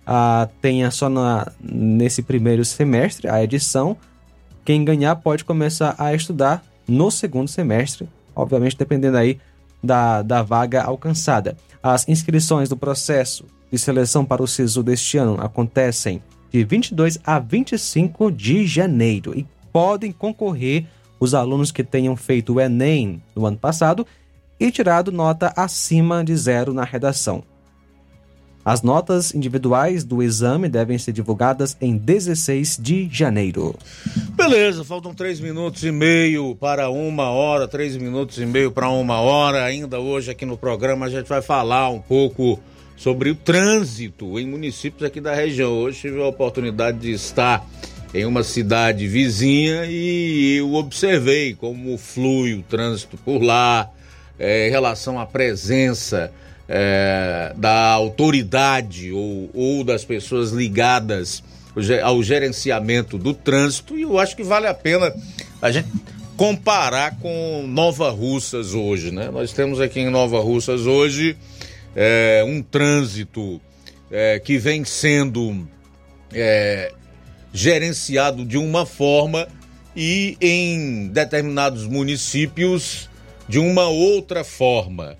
ah, tenha só na, nesse primeiro semestre a edição. Quem ganhar pode começar a estudar no segundo semestre, obviamente dependendo aí da, da vaga alcançada. As inscrições do processo de seleção para o SISU deste ano acontecem de 22 a 25 de janeiro e podem concorrer os alunos que tenham feito o Enem no ano passado e tirado nota acima de zero na redação. As notas individuais do exame devem ser divulgadas em 16 de janeiro. Beleza, faltam três minutos e meio para uma hora, três minutos e meio para uma hora. Ainda hoje aqui no programa a gente vai falar um pouco sobre o trânsito em municípios aqui da região. Hoje tive a oportunidade de estar em uma cidade vizinha e eu observei como flui o trânsito por lá, é, em relação à presença é, da autoridade ou, ou das pessoas ligadas ao gerenciamento do trânsito e eu acho que vale a pena a gente comparar com Nova Russas hoje, né? Nós temos aqui em Nova Russas hoje é, um trânsito é, que vem sendo é, gerenciado de uma forma e em determinados municípios de uma outra forma,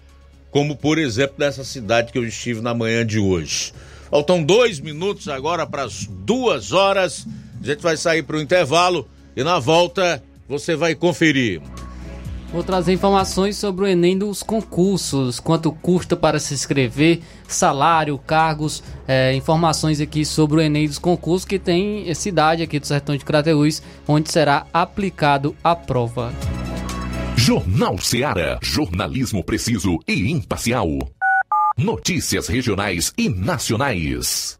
como por exemplo nessa cidade que eu estive na manhã de hoje. Faltam dois minutos agora para as duas horas. A gente vai sair para o intervalo e na volta você vai conferir. Vou trazer informações sobre o Enem dos concursos, quanto custa para se inscrever, salário, cargos, é, informações aqui sobre o Enem dos concursos, que tem cidade aqui do Sertão de Crateús, onde será aplicado a prova. Jornal Seara, jornalismo preciso e imparcial. Notícias regionais e nacionais.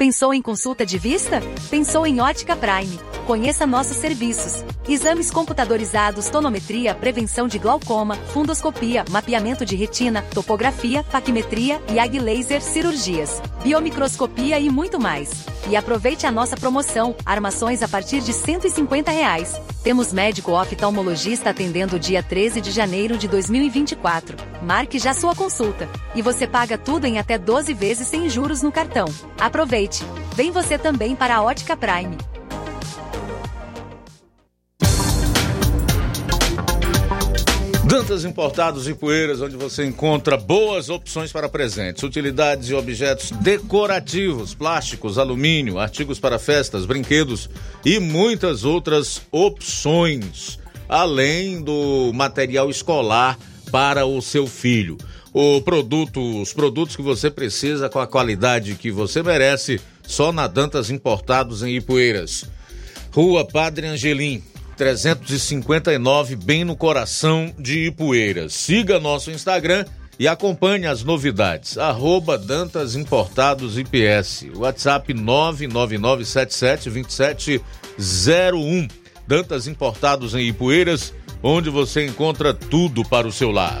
Pensou em consulta de vista? Pensou em Ótica Prime. Conheça nossos serviços. Exames computadorizados, tonometria, prevenção de glaucoma, fundoscopia, mapeamento de retina, topografia, paquimetria e laser cirurgias, biomicroscopia e muito mais. E aproveite a nossa promoção, armações a partir de 150 reais. Temos médico oftalmologista atendendo dia 13 de janeiro de 2024. Marque já sua consulta. E você paga tudo em até 12 vezes sem juros no cartão. Aproveite! Vem você também para a Ótica Prime. Dantas Importados e Poeiras, onde você encontra boas opções para presentes, utilidades e objetos decorativos, plásticos, alumínio, artigos para festas, brinquedos e muitas outras opções, além do material escolar para o seu filho. O produto, os produtos que você precisa com a qualidade que você merece, só na Dantas Importados em Ipueiras. Rua Padre Angelim, 359, bem no coração de Ipueiras. Siga nosso Instagram e acompanhe as novidades. Arroba Dantas Importados IPS. WhatsApp 999772701. Dantas Importados em Ipueiras, onde você encontra tudo para o seu lar.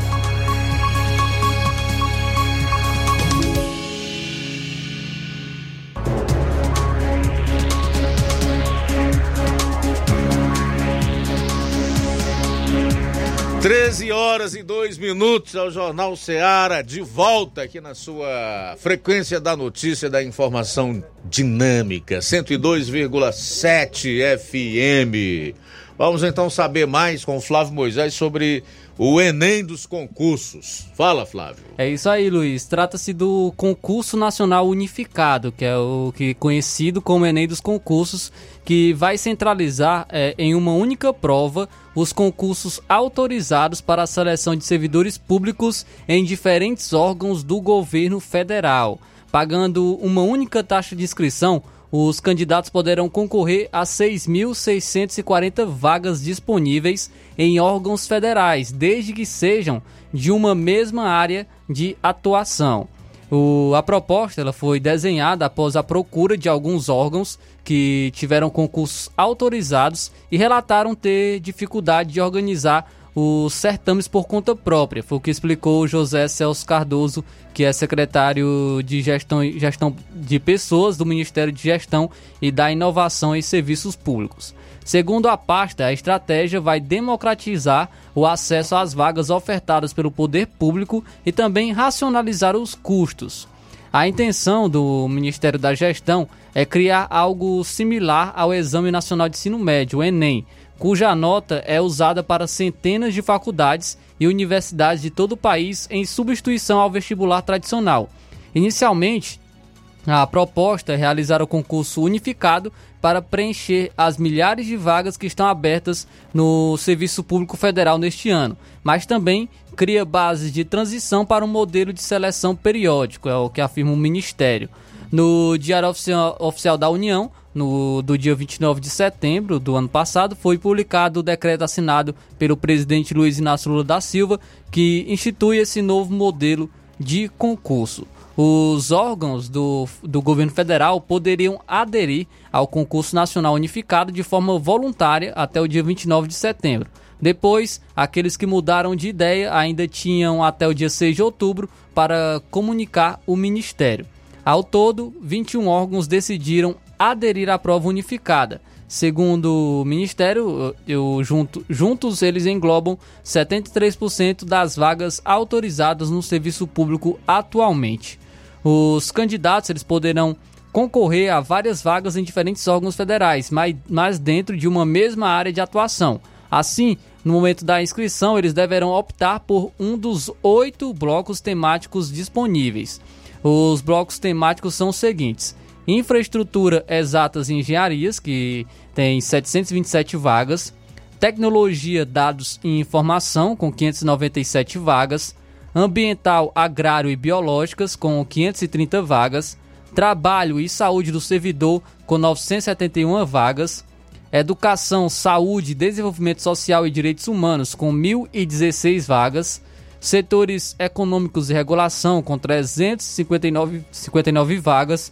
Treze horas e dois minutos ao Jornal Ceará, de volta aqui na sua frequência da notícia da informação dinâmica, 102,7 FM. Vamos então saber mais com o Flávio Moisés sobre o Enem dos concursos. Fala, Flávio. É isso aí, Luiz. Trata-se do Concurso Nacional Unificado, que é o que é conhecido como Enem dos concursos, que vai centralizar é, em uma única prova os concursos autorizados para a seleção de servidores públicos em diferentes órgãos do governo federal. Pagando uma única taxa de inscrição, os candidatos poderão concorrer a 6.640 vagas disponíveis em órgãos federais, desde que sejam de uma mesma área de atuação. O, a proposta ela foi desenhada após a procura de alguns órgãos que tiveram concursos autorizados e relataram ter dificuldade de organizar os certames por conta própria. Foi o que explicou José Celso Cardoso, que é secretário de gestão, gestão de pessoas do Ministério de Gestão e da Inovação e Serviços Públicos. Segundo a pasta, a estratégia vai democratizar o acesso às vagas ofertadas pelo poder público e também racionalizar os custos. A intenção do Ministério da Gestão é criar algo similar ao Exame Nacional de Ensino Médio, o Enem, cuja nota é usada para centenas de faculdades e universidades de todo o país em substituição ao vestibular tradicional. Inicialmente, a proposta é realizar o concurso unificado para preencher as milhares de vagas que estão abertas no Serviço Público Federal neste ano, mas também cria bases de transição para um modelo de seleção periódico, é o que afirma o Ministério. No Diário Oficial, da União, no, do dia 29 de setembro do ano passado, foi publicado o decreto assinado pelo presidente Luiz Inácio Lula da Silva, que institui esse novo modelo de concurso. Os órgãos do, do governo federal poderiam aderir ao concurso nacional unificado de forma voluntária até o dia 29 de setembro. Depois, aqueles que mudaram de ideia ainda tinham até o dia 6 de outubro para comunicar o Ministério. Ao todo, 21 órgãos decidiram aderir à prova unificada. Segundo o Ministério, eu, junto, juntos eles englobam 73% das vagas autorizadas no serviço público atualmente. Os candidatos eles poderão concorrer a várias vagas em diferentes órgãos federais, mas, mas dentro de uma mesma área de atuação. Assim, no momento da inscrição, eles deverão optar por um dos oito blocos temáticos disponíveis. Os blocos temáticos são os seguintes: Infraestrutura, Exatas e Engenharias, que tem 727 vagas. Tecnologia, Dados e Informação, com 597 vagas. Ambiental, Agrário e Biológicas, com 530 vagas. Trabalho e Saúde do Servidor, com 971 vagas. Educação, Saúde, Desenvolvimento Social e Direitos Humanos, com 1.016 vagas. Setores Econômicos e Regulação, com 359 59 vagas.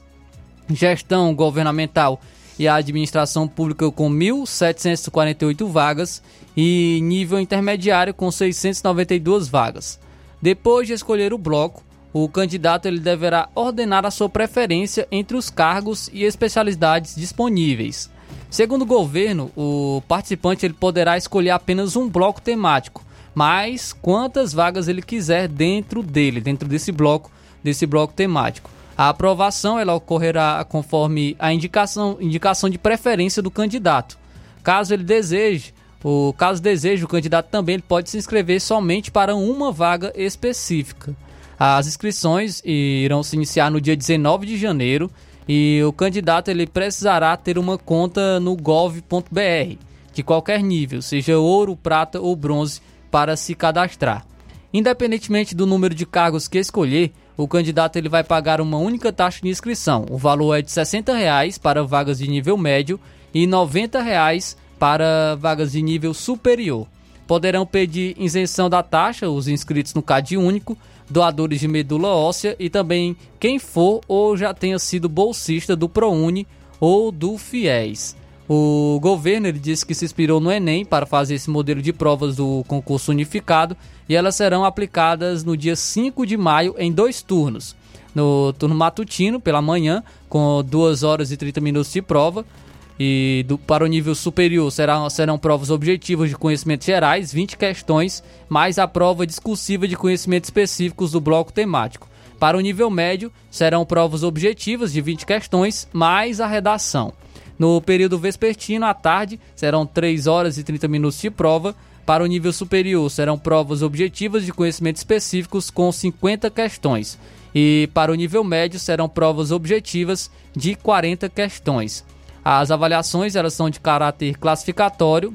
Gestão Governamental e Administração Pública, com 1.748 vagas. E nível intermediário, com 692 vagas. Depois de escolher o bloco, o candidato ele deverá ordenar a sua preferência entre os cargos e especialidades disponíveis. Segundo o governo, o participante ele poderá escolher apenas um bloco temático, mas quantas vagas ele quiser dentro dele, dentro desse bloco, desse bloco temático. A aprovação ela ocorrerá conforme a indicação, indicação de preferência do candidato. Caso ele deseje, o caso deseje, o candidato também ele pode se inscrever somente para uma vaga específica. As inscrições irão se iniciar no dia 19 de janeiro e o candidato ele precisará ter uma conta no gov.br de qualquer nível, seja ouro, prata ou bronze, para se cadastrar. Independentemente do número de cargos que escolher, o candidato ele vai pagar uma única taxa de inscrição. O valor é de 60 reais para vagas de nível médio e 90 reais para vagas de nível superior. Poderão pedir isenção da taxa os inscritos no CAD único, doadores de medula óssea e também quem for ou já tenha sido bolsista do ProUni ou do FIES. O governo ele disse que se inspirou no Enem para fazer esse modelo de provas do concurso unificado e elas serão aplicadas no dia 5 de maio em dois turnos. No turno matutino, pela manhã, com 2 horas e 30 minutos de prova, e do, para o nível superior serão, serão provas objetivas de conhecimentos gerais, 20 questões, mais a prova discursiva de conhecimentos específicos do bloco temático. Para o nível médio, serão provas objetivas de 20 questões, mais a redação. No período vespertino, à tarde, serão 3 horas e 30 minutos de prova. Para o nível superior, serão provas objetivas de conhecimentos específicos com 50 questões. E para o nível médio, serão provas objetivas de 40 questões. As avaliações elas são de caráter classificatório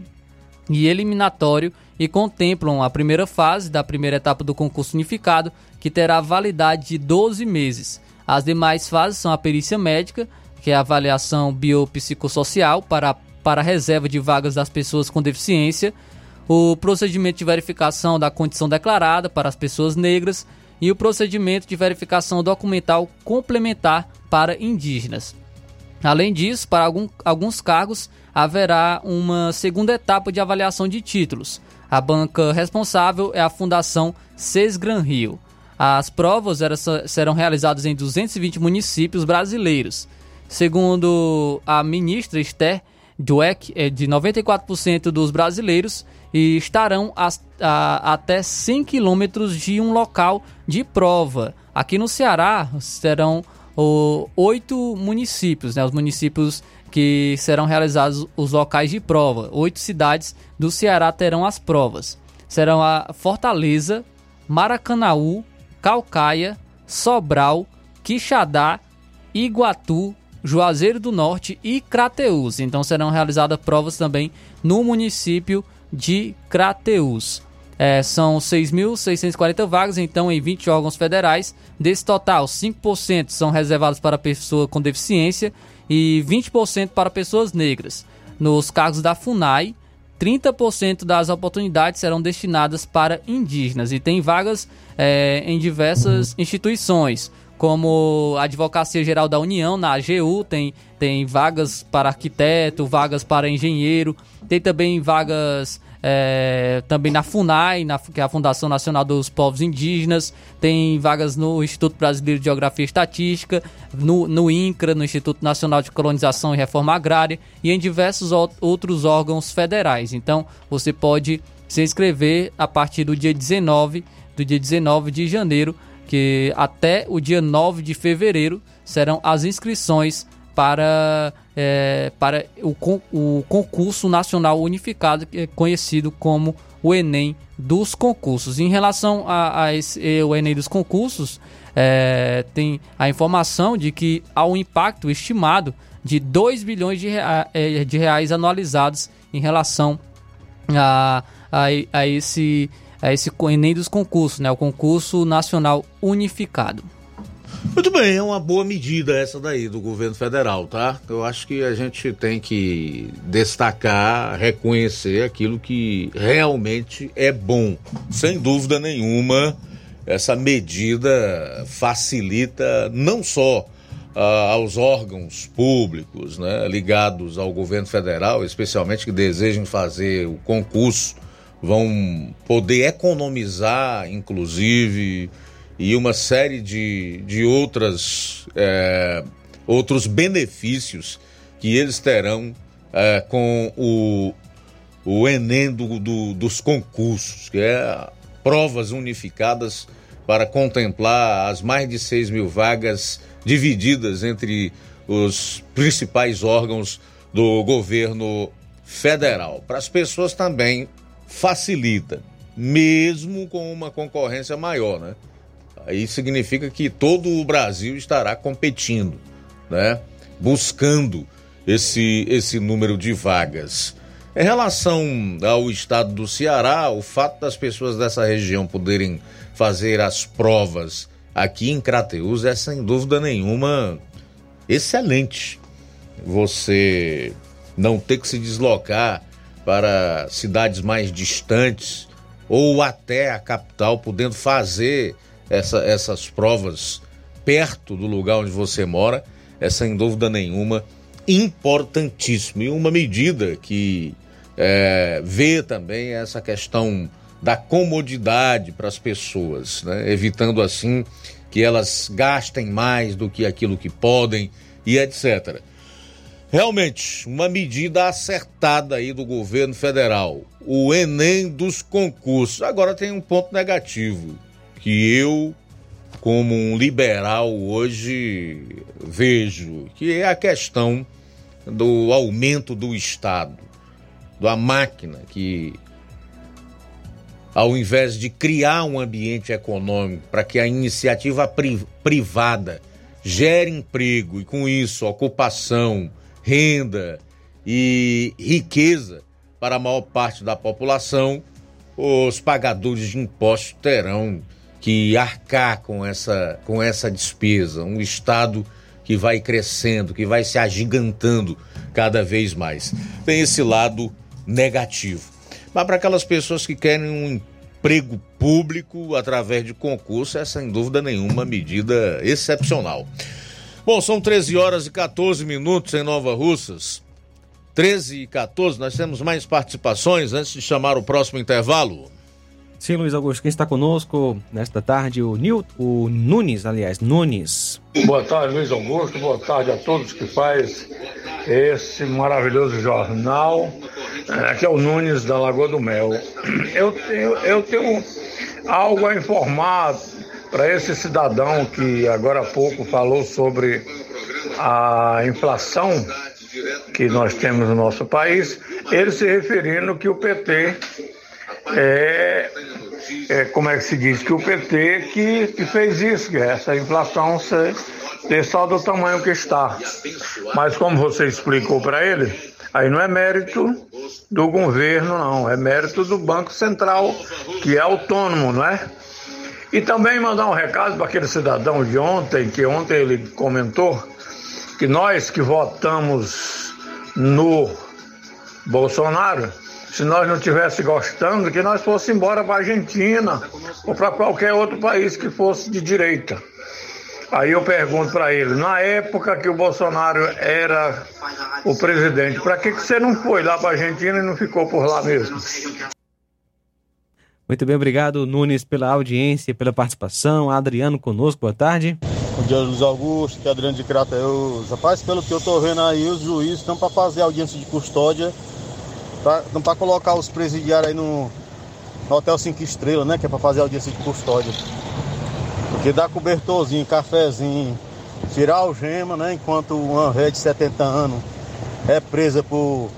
e eliminatório e contemplam a primeira fase da primeira etapa do concurso unificado, que terá validade de 12 meses. As demais fases são a perícia médica, que é a avaliação biopsicossocial para, para a reserva de vagas das pessoas com deficiência, o procedimento de verificação da condição declarada para as pessoas negras e o procedimento de verificação documental complementar para indígenas. Além disso, para algum, alguns cargos haverá uma segunda etapa de avaliação de títulos. A banca responsável é a Fundação Sesgran Rio. As provas serão realizadas em 220 municípios brasileiros. Segundo a ministra Esther Dweck, é de 94% dos brasileiros e estarão a, a, até 100 quilômetros de um local de prova. Aqui no Ceará serão oito municípios, né, os municípios que serão realizados os locais de prova. Oito cidades do Ceará terão as provas. Serão a Fortaleza, Maracanaú, Calcaia, Sobral, Quixadá, Iguatu, Juazeiro do Norte e Crateús. Então serão realizadas provas também no município de Crateús. É, são 6.640 vagas, então, em 20 órgãos federais. Desse total, 5% são reservados para pessoa com deficiência e 20% para pessoas negras. Nos cargos da FUNAI, 30% das oportunidades serão destinadas para indígenas e tem vagas é, em diversas instituições como Advocacia Geral da União, na AGU, tem, tem vagas para arquiteto, vagas para engenheiro, tem também vagas é, também na FUNAI, na, que é a Fundação Nacional dos Povos Indígenas, tem vagas no Instituto Brasileiro de Geografia e Estatística, no, no INCRA, no Instituto Nacional de Colonização e Reforma Agrária e em diversos outros órgãos federais. Então, você pode se inscrever a partir do dia 19, do dia 19 de janeiro, que até o dia 9 de fevereiro serão as inscrições para, é, para o, o concurso nacional unificado, que é conhecido como o Enem dos concursos. Em relação a, a esse, o Enem dos concursos, é, tem a informação de que há um impacto estimado de 2 bilhões de, rea, é, de reais anualizados em relação a, a, a esse a esse Enem dos concursos, né? O concurso nacional unificado. Muito bem, é uma boa medida essa daí do governo federal, tá? Eu acho que a gente tem que destacar, reconhecer aquilo que realmente é bom. Sem dúvida nenhuma, essa medida facilita não só ah, aos órgãos públicos, né, ligados ao governo federal, especialmente que desejem fazer o concurso, vão poder economizar, inclusive e uma série de, de outras, é, outros benefícios que eles terão é, com o, o Enem do, do, dos concursos, que é provas unificadas para contemplar as mais de 6 mil vagas divididas entre os principais órgãos do governo federal. Para as pessoas também facilita, mesmo com uma concorrência maior, né? Aí significa que todo o Brasil estará competindo, né? Buscando esse, esse número de vagas. Em relação ao estado do Ceará, o fato das pessoas dessa região poderem fazer as provas aqui em Crateus é sem dúvida nenhuma excelente. Você não ter que se deslocar para cidades mais distantes ou até a capital, podendo fazer essa, essas provas perto do lugar onde você mora, é sem dúvida nenhuma importantíssimo. E uma medida que é, vê também essa questão da comodidade para as pessoas, né? evitando assim que elas gastem mais do que aquilo que podem e etc. Realmente, uma medida acertada aí do governo federal. O Enem dos concursos. Agora tem um ponto negativo que eu, como um liberal hoje, vejo, que é a questão do aumento do Estado, da máquina que, ao invés de criar um ambiente econômico para que a iniciativa privada gere emprego e, com isso, ocupação, renda e riqueza para a maior parte da população, os pagadores de impostos terão que arcar com essa, com essa despesa, um Estado que vai crescendo, que vai se agigantando cada vez mais. Tem esse lado negativo. Mas para aquelas pessoas que querem um emprego público através de concurso, é sem dúvida nenhuma medida excepcional. Bom, são 13 horas e 14 minutos em Nova Russas. 13 e 14, nós temos mais participações antes de chamar o próximo intervalo. Sim, Luiz Augusto, quem está conosco nesta tarde, o Nil, o Nunes, aliás, Nunes. Boa tarde, Luiz Augusto, boa tarde a todos que faz esse maravilhoso jornal. Aqui é o Nunes da Lagoa do Mel. Eu tenho, eu tenho algo a informar para esse cidadão que agora há pouco falou sobre a inflação que nós temos no nosso país, ele se referindo que o PT é, é, como é que se diz, que o PT que, que fez isso, que essa inflação ser, ter só do tamanho que está. Mas como você explicou para ele, aí não é mérito do governo, não, é mérito do Banco Central, que é autônomo, não é? E também mandar um recado para aquele cidadão de ontem, que ontem ele comentou que nós que votamos no Bolsonaro, se nós não estivéssemos gostando, que nós fosse embora para a Argentina ou para qualquer outro país que fosse de direita. Aí eu pergunto para ele, na época que o Bolsonaro era o presidente, para que, que você não foi lá para a Argentina e não ficou por lá mesmo? Muito bem, obrigado, Nunes, pela audiência, pela participação. Adriano conosco, boa tarde. Bom dia, Luiz Augusto, que é Adriano de Crateus. Rapaz, pelo que eu tô vendo aí, os juízes estão para fazer audiência de custódia, não para colocar os presidiários aí no, no Hotel 5 Estrelas, né? Que é para fazer audiência de custódia. Porque dá cobertorzinho, cafezinho, tirar algema, né? Enquanto uma velha de 70 anos é presa por,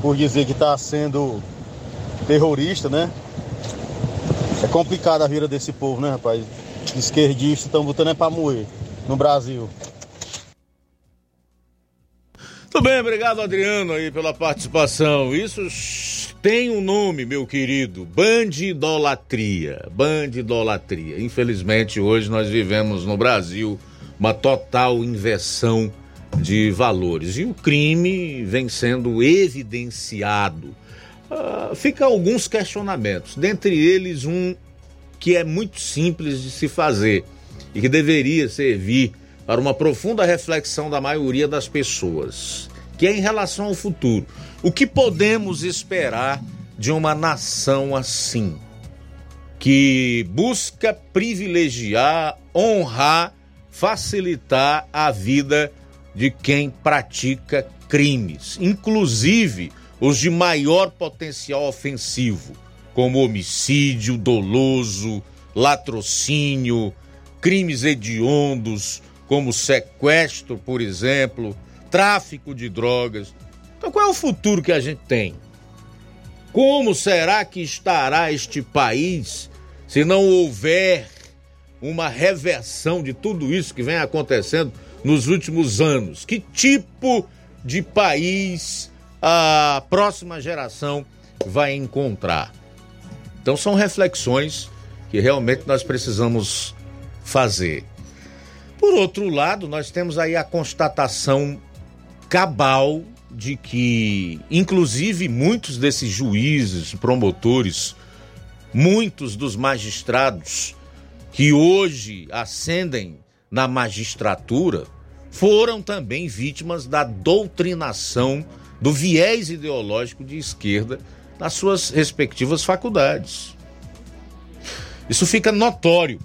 por dizer que está sendo terrorista, né? É complicada a vida desse povo, né, rapaz? Esquerdistas estão botando é pra moer no Brasil. Tudo bem, obrigado Adriano aí pela participação. Isso tem um nome, meu querido, bandidolatria. Bandidolatria. Infelizmente, hoje nós vivemos no Brasil uma total inversão de valores e o crime vem sendo evidenciado. Uh, fica alguns questionamentos, dentre eles um que é muito simples de se fazer e que deveria servir para uma profunda reflexão da maioria das pessoas, que é em relação ao futuro. O que podemos esperar de uma nação assim, que busca privilegiar, honrar, facilitar a vida de quem pratica crimes, inclusive os de maior potencial ofensivo, como homicídio doloso, latrocínio, crimes hediondos, como sequestro, por exemplo, tráfico de drogas. Então, qual é o futuro que a gente tem? Como será que estará este país se não houver uma reversão de tudo isso que vem acontecendo nos últimos anos? Que tipo de país a próxima geração vai encontrar? Então, são reflexões que realmente nós precisamos fazer. Por outro lado, nós temos aí a constatação cabal de que, inclusive, muitos desses juízes, promotores, muitos dos magistrados que hoje ascendem na magistratura foram também vítimas da doutrinação do viés ideológico de esquerda nas suas respectivas faculdades. Isso fica notório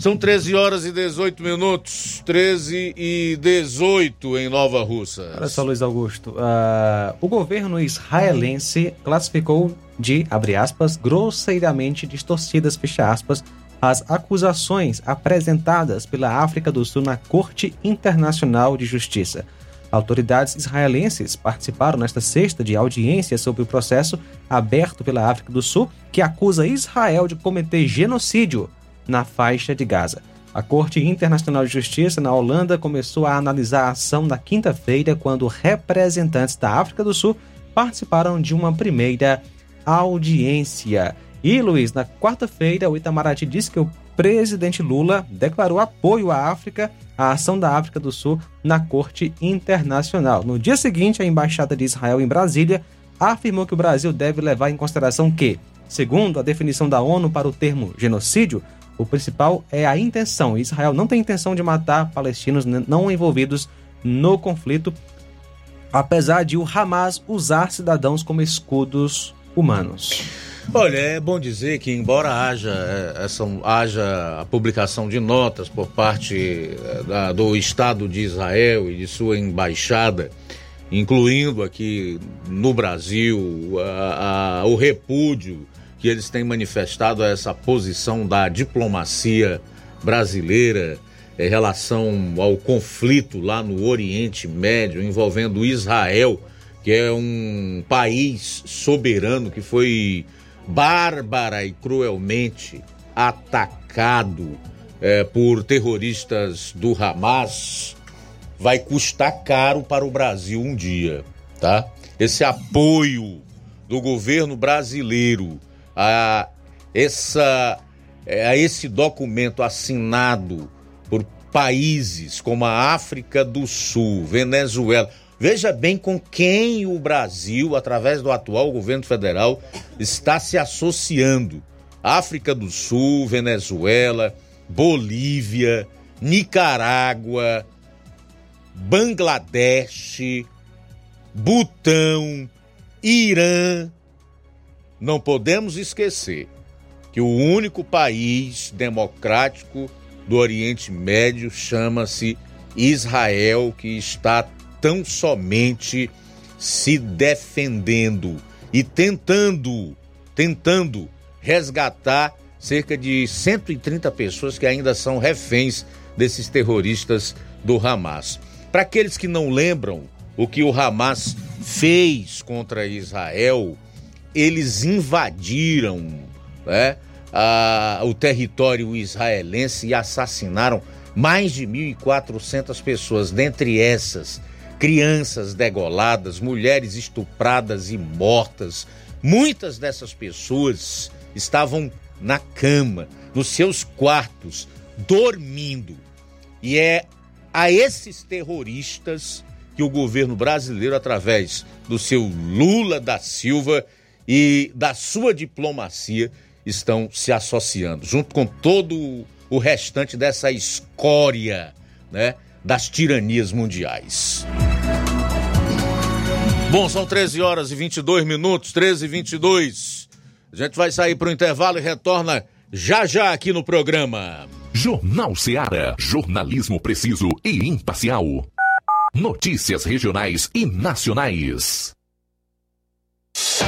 são 13 horas e 18 minutos, 13 e 18 em Nova Russa. Olha só, Luiz Augusto. Uh, o governo israelense classificou de, abre aspas, grosseiramente distorcidas, fecha aspas, as acusações apresentadas pela África do Sul na Corte Internacional de Justiça. Autoridades israelenses participaram nesta sexta de audiência sobre o processo aberto pela África do Sul que acusa Israel de cometer genocídio na faixa de Gaza. A Corte Internacional de Justiça na Holanda começou a analisar a ação na quinta-feira, quando representantes da África do Sul participaram de uma primeira audiência. E, Luiz, na quarta-feira, o Itamaraty disse que o presidente Lula declarou apoio à África, à ação da África do Sul na Corte Internacional. No dia seguinte, a Embaixada de Israel em Brasília afirmou que o Brasil deve levar em consideração que, segundo a definição da ONU para o termo genocídio, o principal é a intenção. Israel não tem intenção de matar palestinos não envolvidos no conflito, apesar de o Hamas usar cidadãos como escudos humanos. Olha, é bom dizer que, embora haja, é, essa, haja a publicação de notas por parte é, da, do Estado de Israel e de sua embaixada, incluindo aqui no Brasil a, a, o repúdio que eles têm manifestado essa posição da diplomacia brasileira em relação ao conflito lá no Oriente Médio envolvendo Israel, que é um país soberano que foi bárbara e cruelmente atacado é, por terroristas do Hamas, vai custar caro para o Brasil um dia, tá? Esse apoio do governo brasileiro a, essa, a esse documento assinado por países como a África do Sul, Venezuela. Veja bem com quem o Brasil, através do atual governo federal, está se associando. África do Sul, Venezuela, Bolívia, Nicarágua, Bangladesh, Butão, Irã, não podemos esquecer que o único país democrático do Oriente Médio chama-se Israel, que está tão somente se defendendo e tentando, tentando resgatar cerca de 130 pessoas que ainda são reféns desses terroristas do Hamas. Para aqueles que não lembram o que o Hamas fez contra Israel, eles invadiram né, a, o território israelense e assassinaram mais de 1.400 pessoas, dentre essas, crianças degoladas, mulheres estupradas e mortas. Muitas dessas pessoas estavam na cama, nos seus quartos, dormindo. E é a esses terroristas que o governo brasileiro, através do seu Lula da Silva e da sua diplomacia, estão se associando, junto com todo o restante dessa escória né, das tiranias mundiais. Bom, são 13 horas e 22 minutos, 13 e 22. A gente vai sair para o intervalo e retorna já já aqui no programa. Jornal Seara. Jornalismo preciso e imparcial. Notícias regionais e nacionais.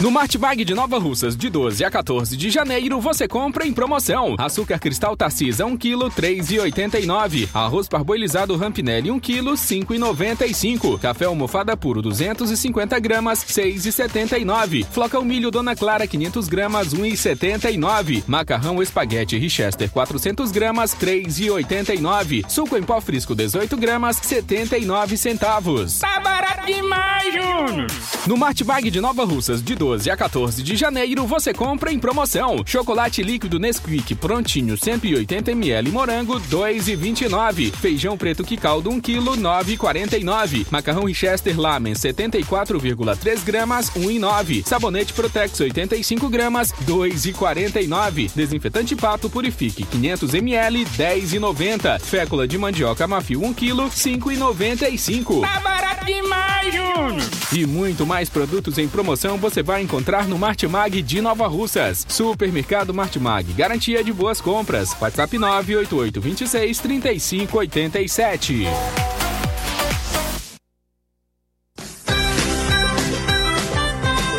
No Martimag de Nova Russas, de 12 a 14 de janeiro, você compra em promoção. Açúcar cristal Tarcisa 1 kg, 3,89. Arroz parboilizado Rampinelli 1 kg, 5,95. Café almofada puro 250 gramas, 6,79. Flocão milho Dona Clara 500 gramas, 1,79. Macarrão espaguete Richester 400 gramas, 3,89. Suco em pó frisco 18 gramas, 79 centavos. Tá barato demais, Júnior! No Martimag de Nova Russas, de 12 a 14 de janeiro, você compra em promoção. Chocolate líquido Nesquik prontinho 180ml morango 2,29. Feijão preto que caldo 1 kg 9,49. Macarrão Richester Lamen 74,3 gramas 1,9. Sabonete Protex 85 gramas 2,49. Desinfetante Pato Purifique 500ml 10,90. Fécula de mandioca Mafio 1 kg 5,95. Tá barato demais, Júnior! E muito mais produtos em promoção você vai encontrar no Martimag de Nova Russas. Supermercado Martimag, garantia de boas compras. WhatsApp 988 26 35 87.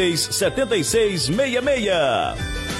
76 66.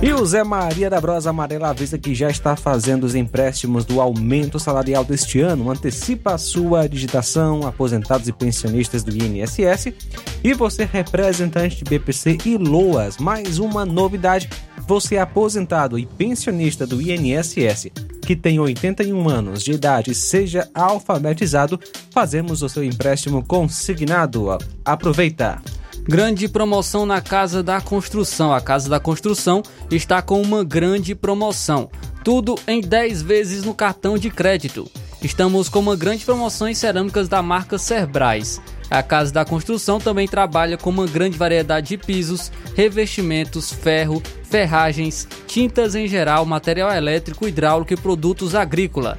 E o Zé Maria da Brosa Amarela avisa que já está fazendo os empréstimos do aumento salarial deste ano. Antecipa a sua digitação, aposentados e pensionistas do INSS. E você, representante de BPC e LOAS. Mais uma novidade: você é aposentado e pensionista do INSS que tem 81 anos de idade seja alfabetizado, fazemos o seu empréstimo consignado. Aproveita! Grande promoção na Casa da Construção. A Casa da Construção está com uma grande promoção. Tudo em 10 vezes no cartão de crédito. Estamos com uma grande promoção em cerâmicas da marca Cerbrais. A Casa da Construção também trabalha com uma grande variedade de pisos, revestimentos, ferro, ferragens, tintas em geral, material elétrico, hidráulico e produtos agrícola.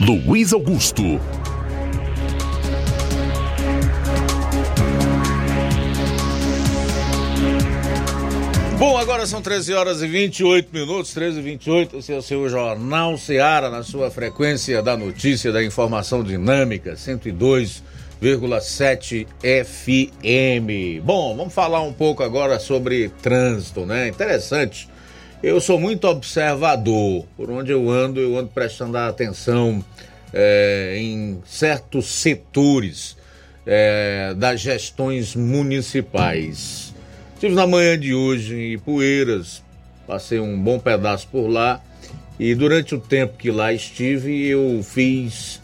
Luiz Augusto. Bom, agora são 13 horas e 28 minutos, 13 e 28. Esse é o seu Jornal Ceará, na sua frequência da notícia, da informação dinâmica, 102,7 FM. Bom, vamos falar um pouco agora sobre trânsito, né? Interessante. Eu sou muito observador. Por onde eu ando, eu ando prestando atenção é, em certos setores é, das gestões municipais. Estive na manhã de hoje em Ipueiras, passei um bom pedaço por lá e durante o tempo que lá estive eu fiz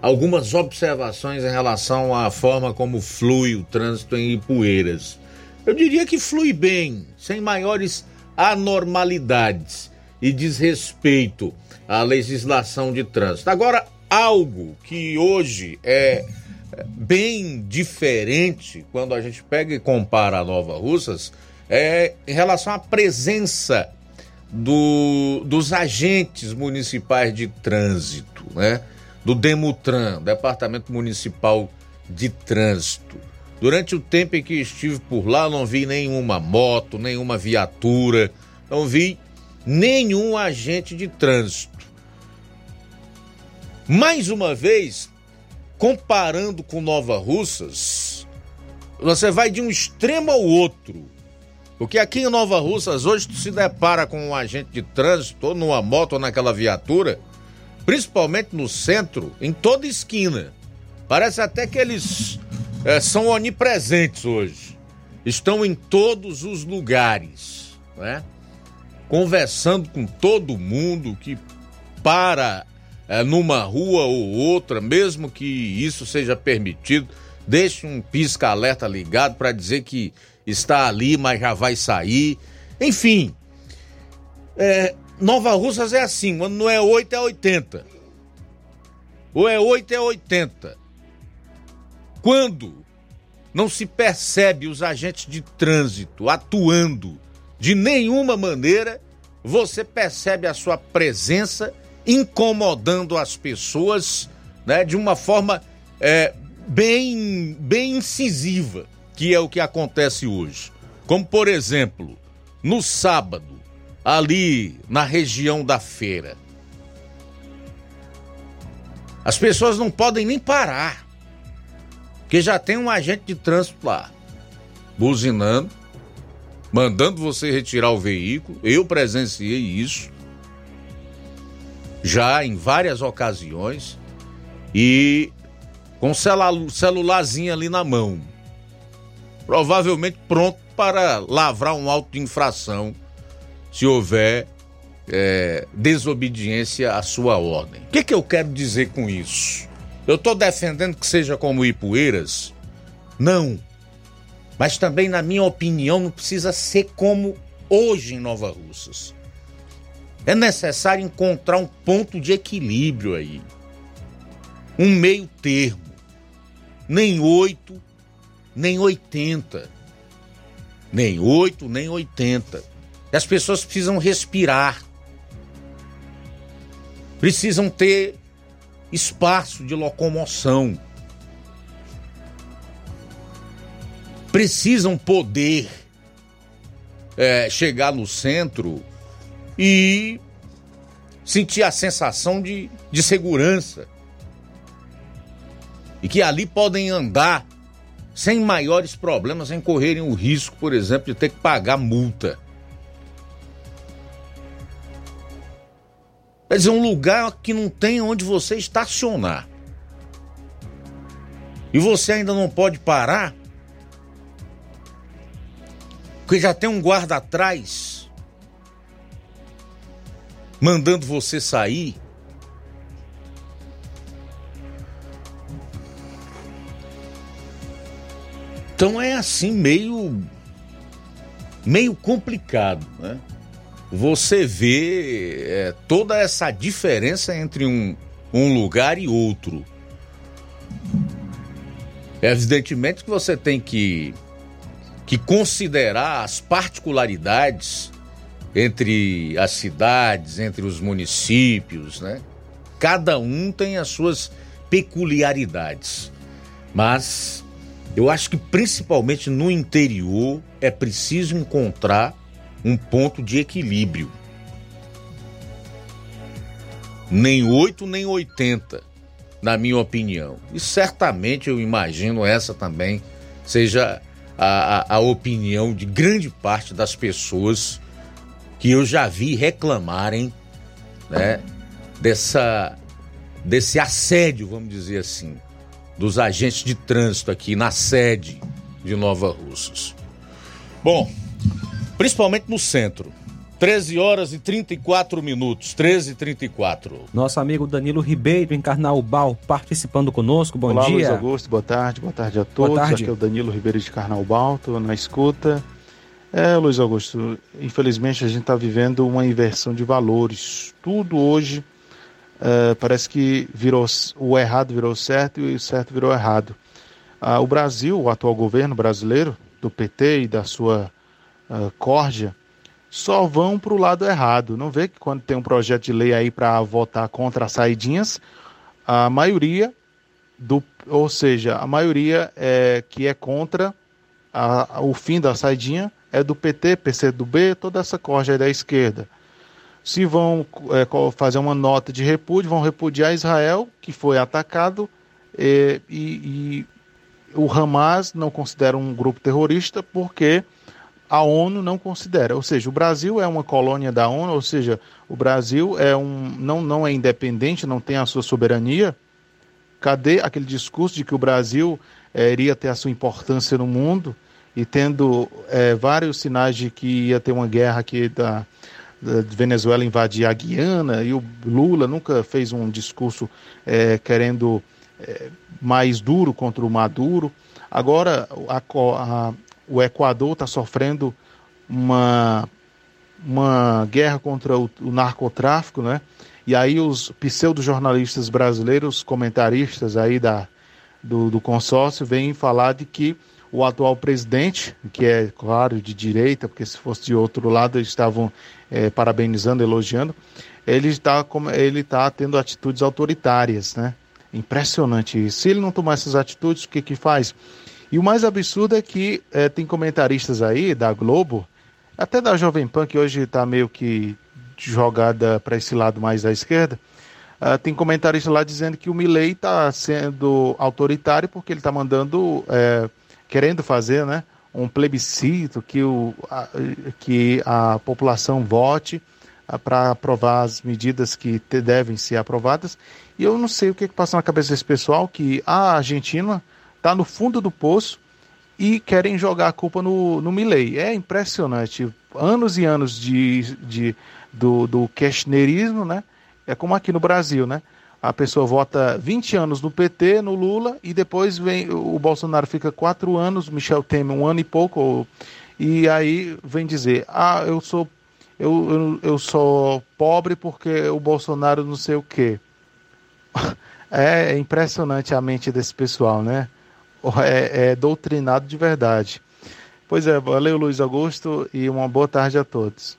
algumas observações em relação à forma como flui o trânsito em Ipueiras. Eu diria que flui bem, sem maiores anormalidades e desrespeito à legislação de trânsito. Agora, algo que hoje é bem diferente quando a gente pega e compara a Nova Russas é em relação à presença do, dos agentes municipais de trânsito, né? Do Demutran, Departamento Municipal de Trânsito. Durante o tempo em que estive por lá, não vi nenhuma moto, nenhuma viatura, não vi nenhum agente de trânsito. Mais uma vez, comparando com Nova Russas, você vai de um extremo ao outro. Porque aqui em Nova Russas, hoje tu se depara com um agente de trânsito, ou numa moto ou naquela viatura, principalmente no centro, em toda esquina. Parece até que eles é, são onipresentes hoje. Estão em todos os lugares, né? Conversando com todo mundo que para é, numa rua ou outra, mesmo que isso seja permitido, deixe um pisca-alerta ligado para dizer que está ali, mas já vai sair. Enfim, é, Nova Russas é assim, quando não é 8 é 80. Ou é 8 é 80. Quando não se percebe os agentes de trânsito atuando de nenhuma maneira, você percebe a sua presença incomodando as pessoas né, de uma forma é, bem, bem incisiva, que é o que acontece hoje. Como, por exemplo, no sábado, ali na região da feira. As pessoas não podem nem parar, porque já tem um agente de trânsito lá, buzinando, mandando você retirar o veículo. Eu presenciei isso já em várias ocasiões e com celu celularzinho ali na mão, provavelmente pronto para lavrar um auto de infração se houver é, desobediência à sua ordem. O que, que eu quero dizer com isso? Eu estou defendendo que seja como Ipueiras? Não. Mas também, na minha opinião, não precisa ser como hoje em Nova Russas. É necessário encontrar um ponto de equilíbrio aí. Um meio termo. Nem 8, nem 80. Nem 8, nem 80. As pessoas precisam respirar. Precisam ter espaço de locomoção. Precisam poder é, chegar no centro e sentir a sensação de, de segurança. E que ali podem andar sem maiores problemas, sem correrem o risco, por exemplo, de ter que pagar multa. Quer dizer, um lugar que não tem onde você estacionar. E você ainda não pode parar, porque já tem um guarda atrás mandando você sair. Então é assim meio meio complicado, né? Você vê é, toda essa diferença entre um, um lugar e outro. Evidentemente que você tem que, que considerar as particularidades entre as cidades, entre os municípios, né? Cada um tem as suas peculiaridades. Mas eu acho que principalmente no interior é preciso encontrar um ponto de equilíbrio. Nem 8 nem 80, na minha opinião. E certamente eu imagino essa também seja a, a, a opinião de grande parte das pessoas que eu já vi reclamarem né, dessa, desse assédio, vamos dizer assim, dos agentes de trânsito aqui na sede de Nova Russas. Bom, principalmente no centro. 13 horas e 34 minutos, 13 e 34. Nosso amigo Danilo Ribeiro, em Carnaubal, participando conosco. Bom Olá, dia. Luiz Augusto, boa tarde, boa tarde a todos. tarde. Aqui é o Danilo Ribeiro de Carnaubal, estou na escuta. É, Luiz Augusto, infelizmente a gente está vivendo uma inversão de valores. Tudo hoje é, parece que virou o errado virou certo e o certo virou errado. Ah, o Brasil, o atual governo brasileiro, do PT e da sua ah, corja, só vão para o lado errado. Não vê que quando tem um projeto de lei aí para votar contra as saidinhas, a maioria do, ou seja, a maioria é, que é contra a- o fim da saidinha é do PT, PCdoB, toda essa corja aí da esquerda. Se vão é, fazer uma nota de repúdio, vão repudiar Israel, que foi atacado, e, e o Hamas não considera um grupo terrorista porque a ONU não considera. Ou seja, o Brasil é uma colônia da ONU, ou seja, o Brasil é um, não, não é independente, não tem a sua soberania. Cadê aquele discurso de que o Brasil é, iria ter a sua importância no mundo e tendo é, vários sinais de que ia ter uma guerra aqui da, da Venezuela invadir a Guiana e o Lula nunca fez um discurso é, querendo mais duro contra o Maduro. Agora a, a, o Equador está sofrendo uma, uma guerra contra o, o narcotráfico, né? E aí os pseudo-jornalistas brasileiros, comentaristas aí da, do, do consórcio, vêm falar de que o atual presidente, que é, claro, de direita, porque se fosse de outro lado eles estavam é, parabenizando, elogiando, ele está ele tá tendo atitudes autoritárias, né? Impressionante isso. Se ele não tomar essas atitudes, o que que faz? E o mais absurdo é que é, tem comentaristas aí da Globo, até da Jovem Pan, que hoje está meio que jogada para esse lado mais à esquerda, uh, tem comentarista lá dizendo que o Milley está sendo autoritário porque ele está mandando, é, querendo fazer, né, um plebiscito que, o, a, que a população vote uh, para aprovar as medidas que te, devem ser aprovadas. E eu não sei o que, que passa na cabeça desse pessoal que a Argentina está no fundo do poço e querem jogar a culpa no, no Milley. É impressionante. Anos e anos de, de, do, do kirchnerismo, né? É como aqui no Brasil, né? A pessoa vota 20 anos no PT, no Lula, e depois vem o Bolsonaro fica quatro anos, Michel Temer um ano e pouco, e aí vem dizer, ah, eu sou eu, eu, eu sou pobre porque o Bolsonaro não sei o quê. [laughs] É impressionante a mente desse pessoal, né? [laughs] É, é doutrinado de verdade. Pois é, valeu Luiz Augusto e uma boa tarde a todos.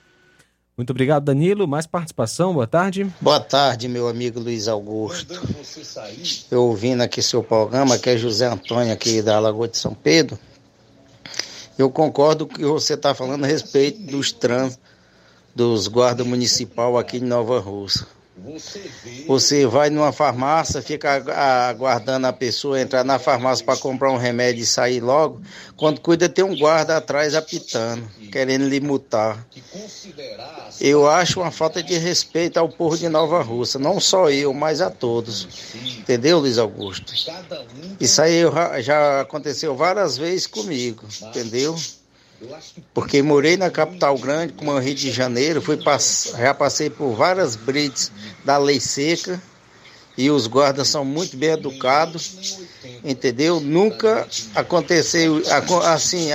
Muito obrigado, Danilo. Mais participação, boa tarde. Boa tarde, meu amigo Luiz Augusto. Eu ouvindo aqui seu programa, que é José Antônio, aqui da Lagoa de São Pedro. Eu concordo com o que você está falando a respeito dos trans dos guardas municipal aqui em Nova Rússia. Você vai numa farmácia, fica aguardando a pessoa entrar na farmácia para comprar um remédio e sair logo. Quando cuida, tem um guarda atrás apitando, querendo lhe mutar. Eu acho uma falta de respeito ao povo de Nova Rússia, não só eu, mas a todos. Entendeu, Luiz Augusto? Isso aí já aconteceu várias vezes comigo, entendeu? Porque morei na capital grande, como é o Rio de Janeiro, fui pass... já passei por várias brides da lei seca e os guardas são muito bem educados, entendeu? Nunca aconteceu assim,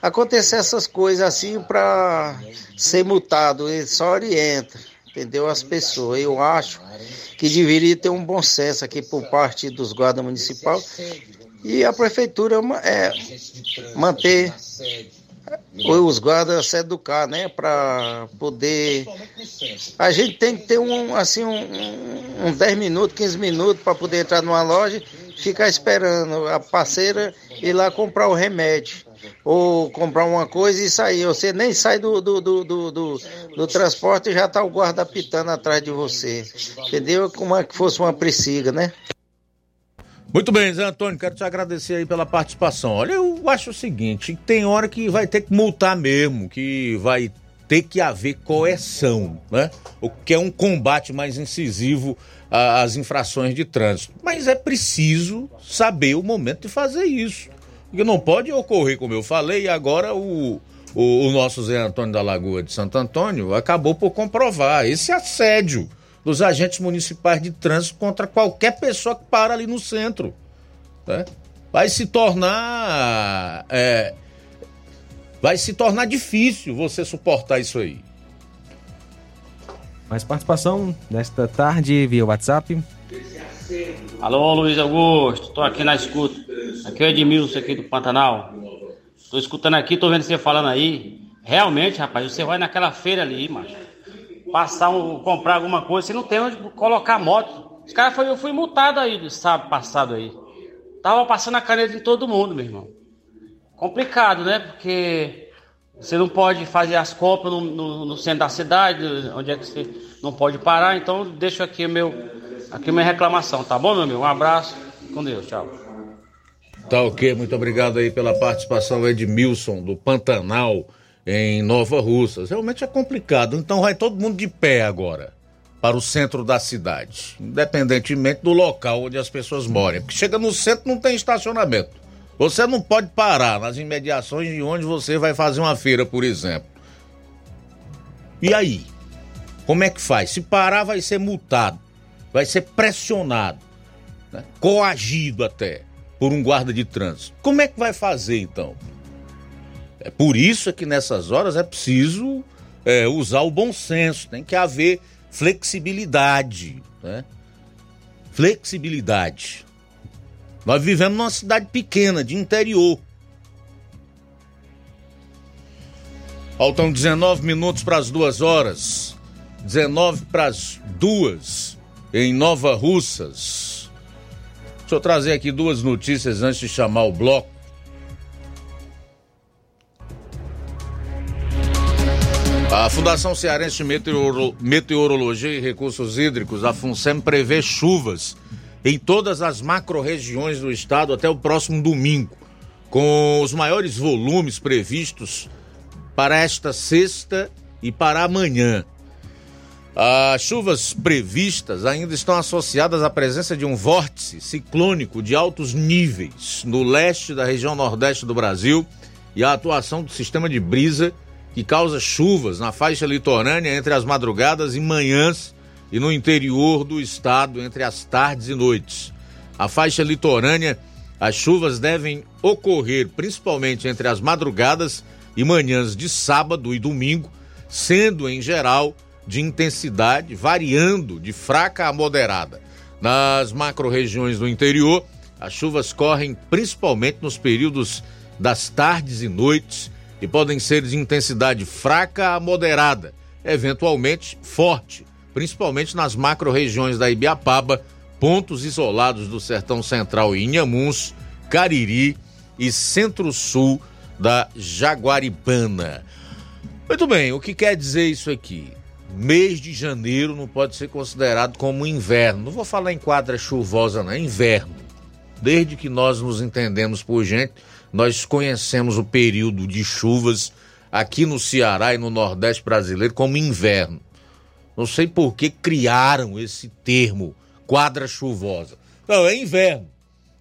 acontecer essas coisas assim para ser multado, ele só orienta, entendeu? As pessoas. Eu acho que deveria ter um bom senso aqui por parte dos guardas municipais e a prefeitura é, manter os guardas se educar, né, para poder a gente tem que ter um assim um, um 10 minutos, 15 minutos para poder entrar numa loja, ficar esperando a parceira ir lá comprar o remédio ou comprar uma coisa e sair. Você nem sai do, do, do, do, do, do transporte e já está o guarda pitando atrás de você. Entendeu? Como é que fosse uma pressiga, né? Muito bem, Zé Antônio, quero te agradecer aí pela participação. Olha, eu acho o seguinte, tem hora que vai ter que multar mesmo, que vai ter que haver coerção, né? O que é um combate mais incisivo às infrações de trânsito. Mas é preciso saber o momento de fazer isso. Porque não pode ocorrer, como eu falei, agora o, o, o nosso Zé Antônio da Lagoa de Santo Antônio acabou por comprovar esse assédio dos agentes municipais de trânsito contra qualquer pessoa que para ali no centro. Né? Vai se tornar. É, vai se tornar difícil você suportar isso aí. Mais participação nesta tarde via WhatsApp. Alô, Luiz Augusto, tô aqui na escuta. Aqui é o Edmilson aqui do Pantanal. Tô escutando aqui, tô vendo você falando aí. Realmente, rapaz, você vai naquela feira ali, macho passar um, comprar alguma coisa, você não tem onde colocar moto. Os caras foi, eu fui multado aí, sábado passado aí. Tava passando a caneta em todo mundo, meu irmão. Complicado, né? Porque você não pode fazer as compras no, no, no, centro da cidade, onde é que você não pode parar. Então deixo aqui meu, aqui minha reclamação, tá bom, meu amigo? Um abraço, com Deus, tchau. Tá ok, muito obrigado aí pela participação Edmilson do Pantanal em Nova Russas. Realmente é complicado, então vai todo mundo de pé agora para o centro da cidade, independentemente do local onde as pessoas moram. Porque chega no centro não tem estacionamento. Você não pode parar nas imediações de onde você vai fazer uma feira, por exemplo. E aí? Como é que faz? Se parar, vai ser multado, vai ser pressionado, né? coagido até por um guarda de trânsito. Como é que vai fazer então? É por isso que nessas horas é preciso é, usar o bom senso, tem que haver flexibilidade, né? Flexibilidade. Nós vivemos numa cidade pequena, de interior. Faltam 19 minutos para as duas horas. 19 para as duas em Nova Russas. Deixa eu trazer aqui duas notícias antes de chamar o bloco. A Fundação Cearense de Meteoro... Meteorologia e Recursos Hídricos, a FUNSEM, prevê chuvas em todas as macro-regiões do estado até o próximo domingo, com os maiores volumes previstos para esta sexta e para amanhã. As chuvas previstas ainda estão associadas à presença de um vórtice ciclônico de altos níveis no leste da região nordeste do Brasil e à atuação do sistema de brisa que causa chuvas na faixa litorânea entre as madrugadas e manhãs e no interior do estado entre as tardes e noites. A faixa litorânea, as chuvas devem ocorrer principalmente entre as madrugadas e manhãs de sábado e domingo, sendo em geral de intensidade variando de fraca a moderada. Nas macro-regiões do interior, as chuvas correm principalmente nos períodos das tardes e noites e podem ser de intensidade fraca a moderada, eventualmente forte, principalmente nas macro-regiões da Ibiapaba, pontos isolados do Sertão Central e Inhamuns, Cariri e Centro-Sul da Jaguaribana. Muito bem, o que quer dizer isso aqui? mês de janeiro não pode ser considerado como inverno. Não vou falar em quadra chuvosa, não, é inverno. Desde que nós nos entendemos por gente, nós conhecemos o período de chuvas aqui no Ceará e no Nordeste brasileiro como inverno. Não sei por que criaram esse termo, quadra chuvosa. Não, é inverno.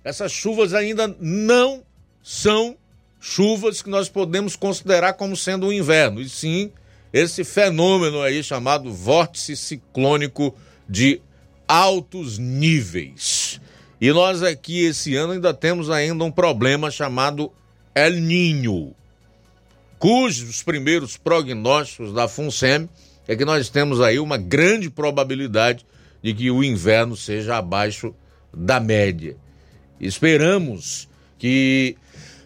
Essas chuvas ainda não são chuvas que nós podemos considerar como sendo o inverno, e sim esse fenômeno aí chamado vórtice ciclônico de altos níveis. E nós aqui esse ano ainda temos ainda um problema chamado El Ninho, cujos primeiros prognósticos da FUNSEM é que nós temos aí uma grande probabilidade de que o inverno seja abaixo da média. Esperamos que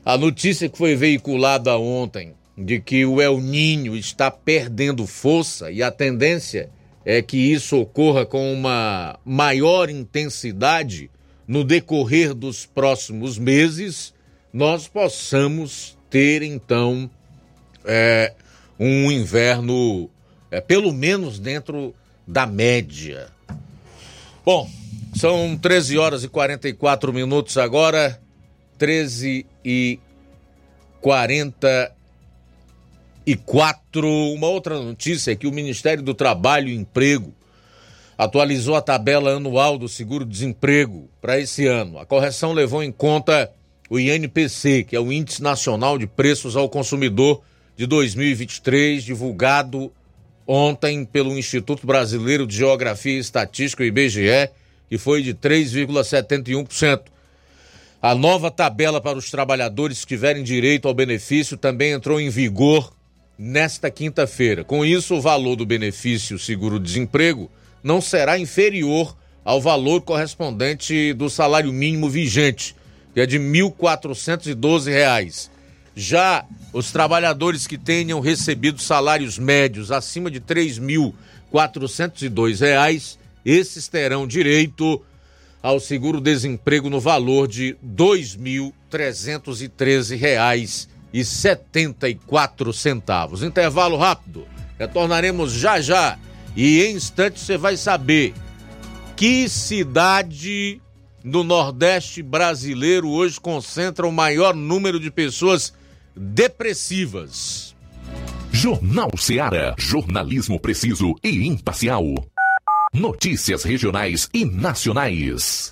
a notícia que foi veiculada ontem de que o El Ninho está perdendo força e a tendência é que isso ocorra com uma maior intensidade no decorrer dos próximos meses, nós possamos ter então é, um inverno é, pelo menos dentro da média. Bom, são 13 horas e 44 minutos agora, 13 e 40 e quatro. Uma outra notícia é que o Ministério do Trabalho e Emprego atualizou a tabela anual do seguro-desemprego para esse ano. A correção levou em conta o INPC, que é o Índice Nacional de Preços ao Consumidor de 2023, divulgado ontem pelo Instituto Brasileiro de Geografia e Estatística, o IBGE, que foi de 3,71%. A nova tabela para os trabalhadores que tiverem direito ao benefício também entrou em vigor nesta quinta-feira. Com isso, o valor do benefício seguro-desemprego não será inferior ao valor correspondente do salário mínimo vigente, que é de R$ 1.412. Já os trabalhadores que tenham recebido salários médios acima de R$ 3.402, esses terão direito ao seguro-desemprego no valor de R$ 2.313 e setenta e quatro centavos. Intervalo rápido. Retornaremos já já e em instantes você vai saber que cidade no Nordeste brasileiro hoje concentra o maior número de pessoas depressivas. Jornal Seara. Jornalismo preciso e imparcial. Notícias regionais e nacionais.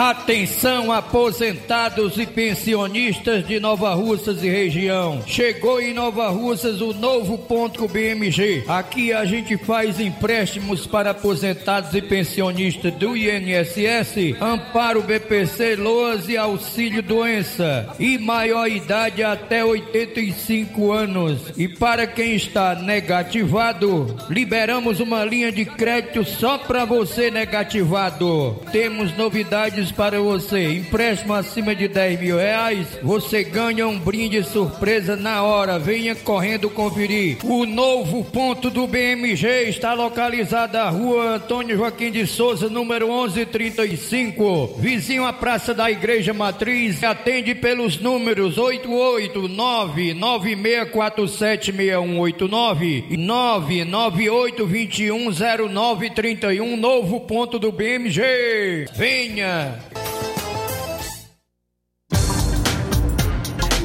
Atenção aposentados e pensionistas de Nova Russas e região. Chegou em Nova Russas o novo ponto BMG. Aqui a gente faz empréstimos para aposentados e pensionistas do INSS, Amparo BPC, Loas e Auxílio Doença. E maior idade até 85 anos. E para quem está negativado, liberamos uma linha de crédito só para você negativado. Temos novidades para você. Empréstimo acima de 10 mil reais, você ganha um brinde surpresa na hora. Venha correndo conferir. O novo ponto do BMG está localizado na rua Antônio Joaquim de Souza, número 1135, vizinho à Praça da Igreja Matriz. Atende pelos números 889-9647-6189 e 998-210931. Novo ponto do BMG. Venha!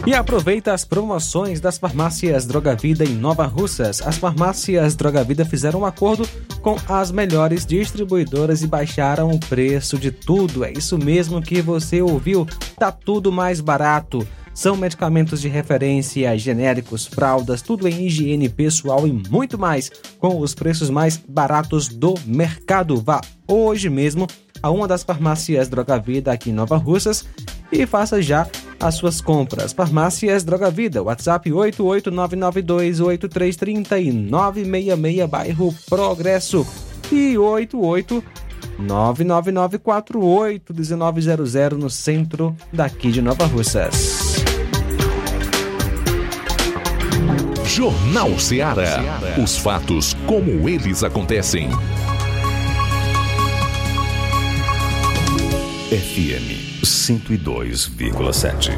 E aproveita as promoções das farmácias Droga Vida em Nova Russas. As farmácias Droga Vida fizeram um acordo com as melhores distribuidoras e baixaram o preço de tudo. É isso mesmo que você ouviu. Tá tudo mais barato. São medicamentos de referência, genéricos, fraldas, tudo em higiene pessoal e muito mais, com os preços mais baratos do mercado. Vá hoje mesmo a uma das farmácias Droga Vida aqui em Nova Russas e faça já as suas compras. Farmácias Droga Vida, WhatsApp 889928330 e 966 bairro Progresso e 88 999481900 no centro daqui de Nova Russas. Jornal Seara. Os fatos como eles acontecem. FM 102,7.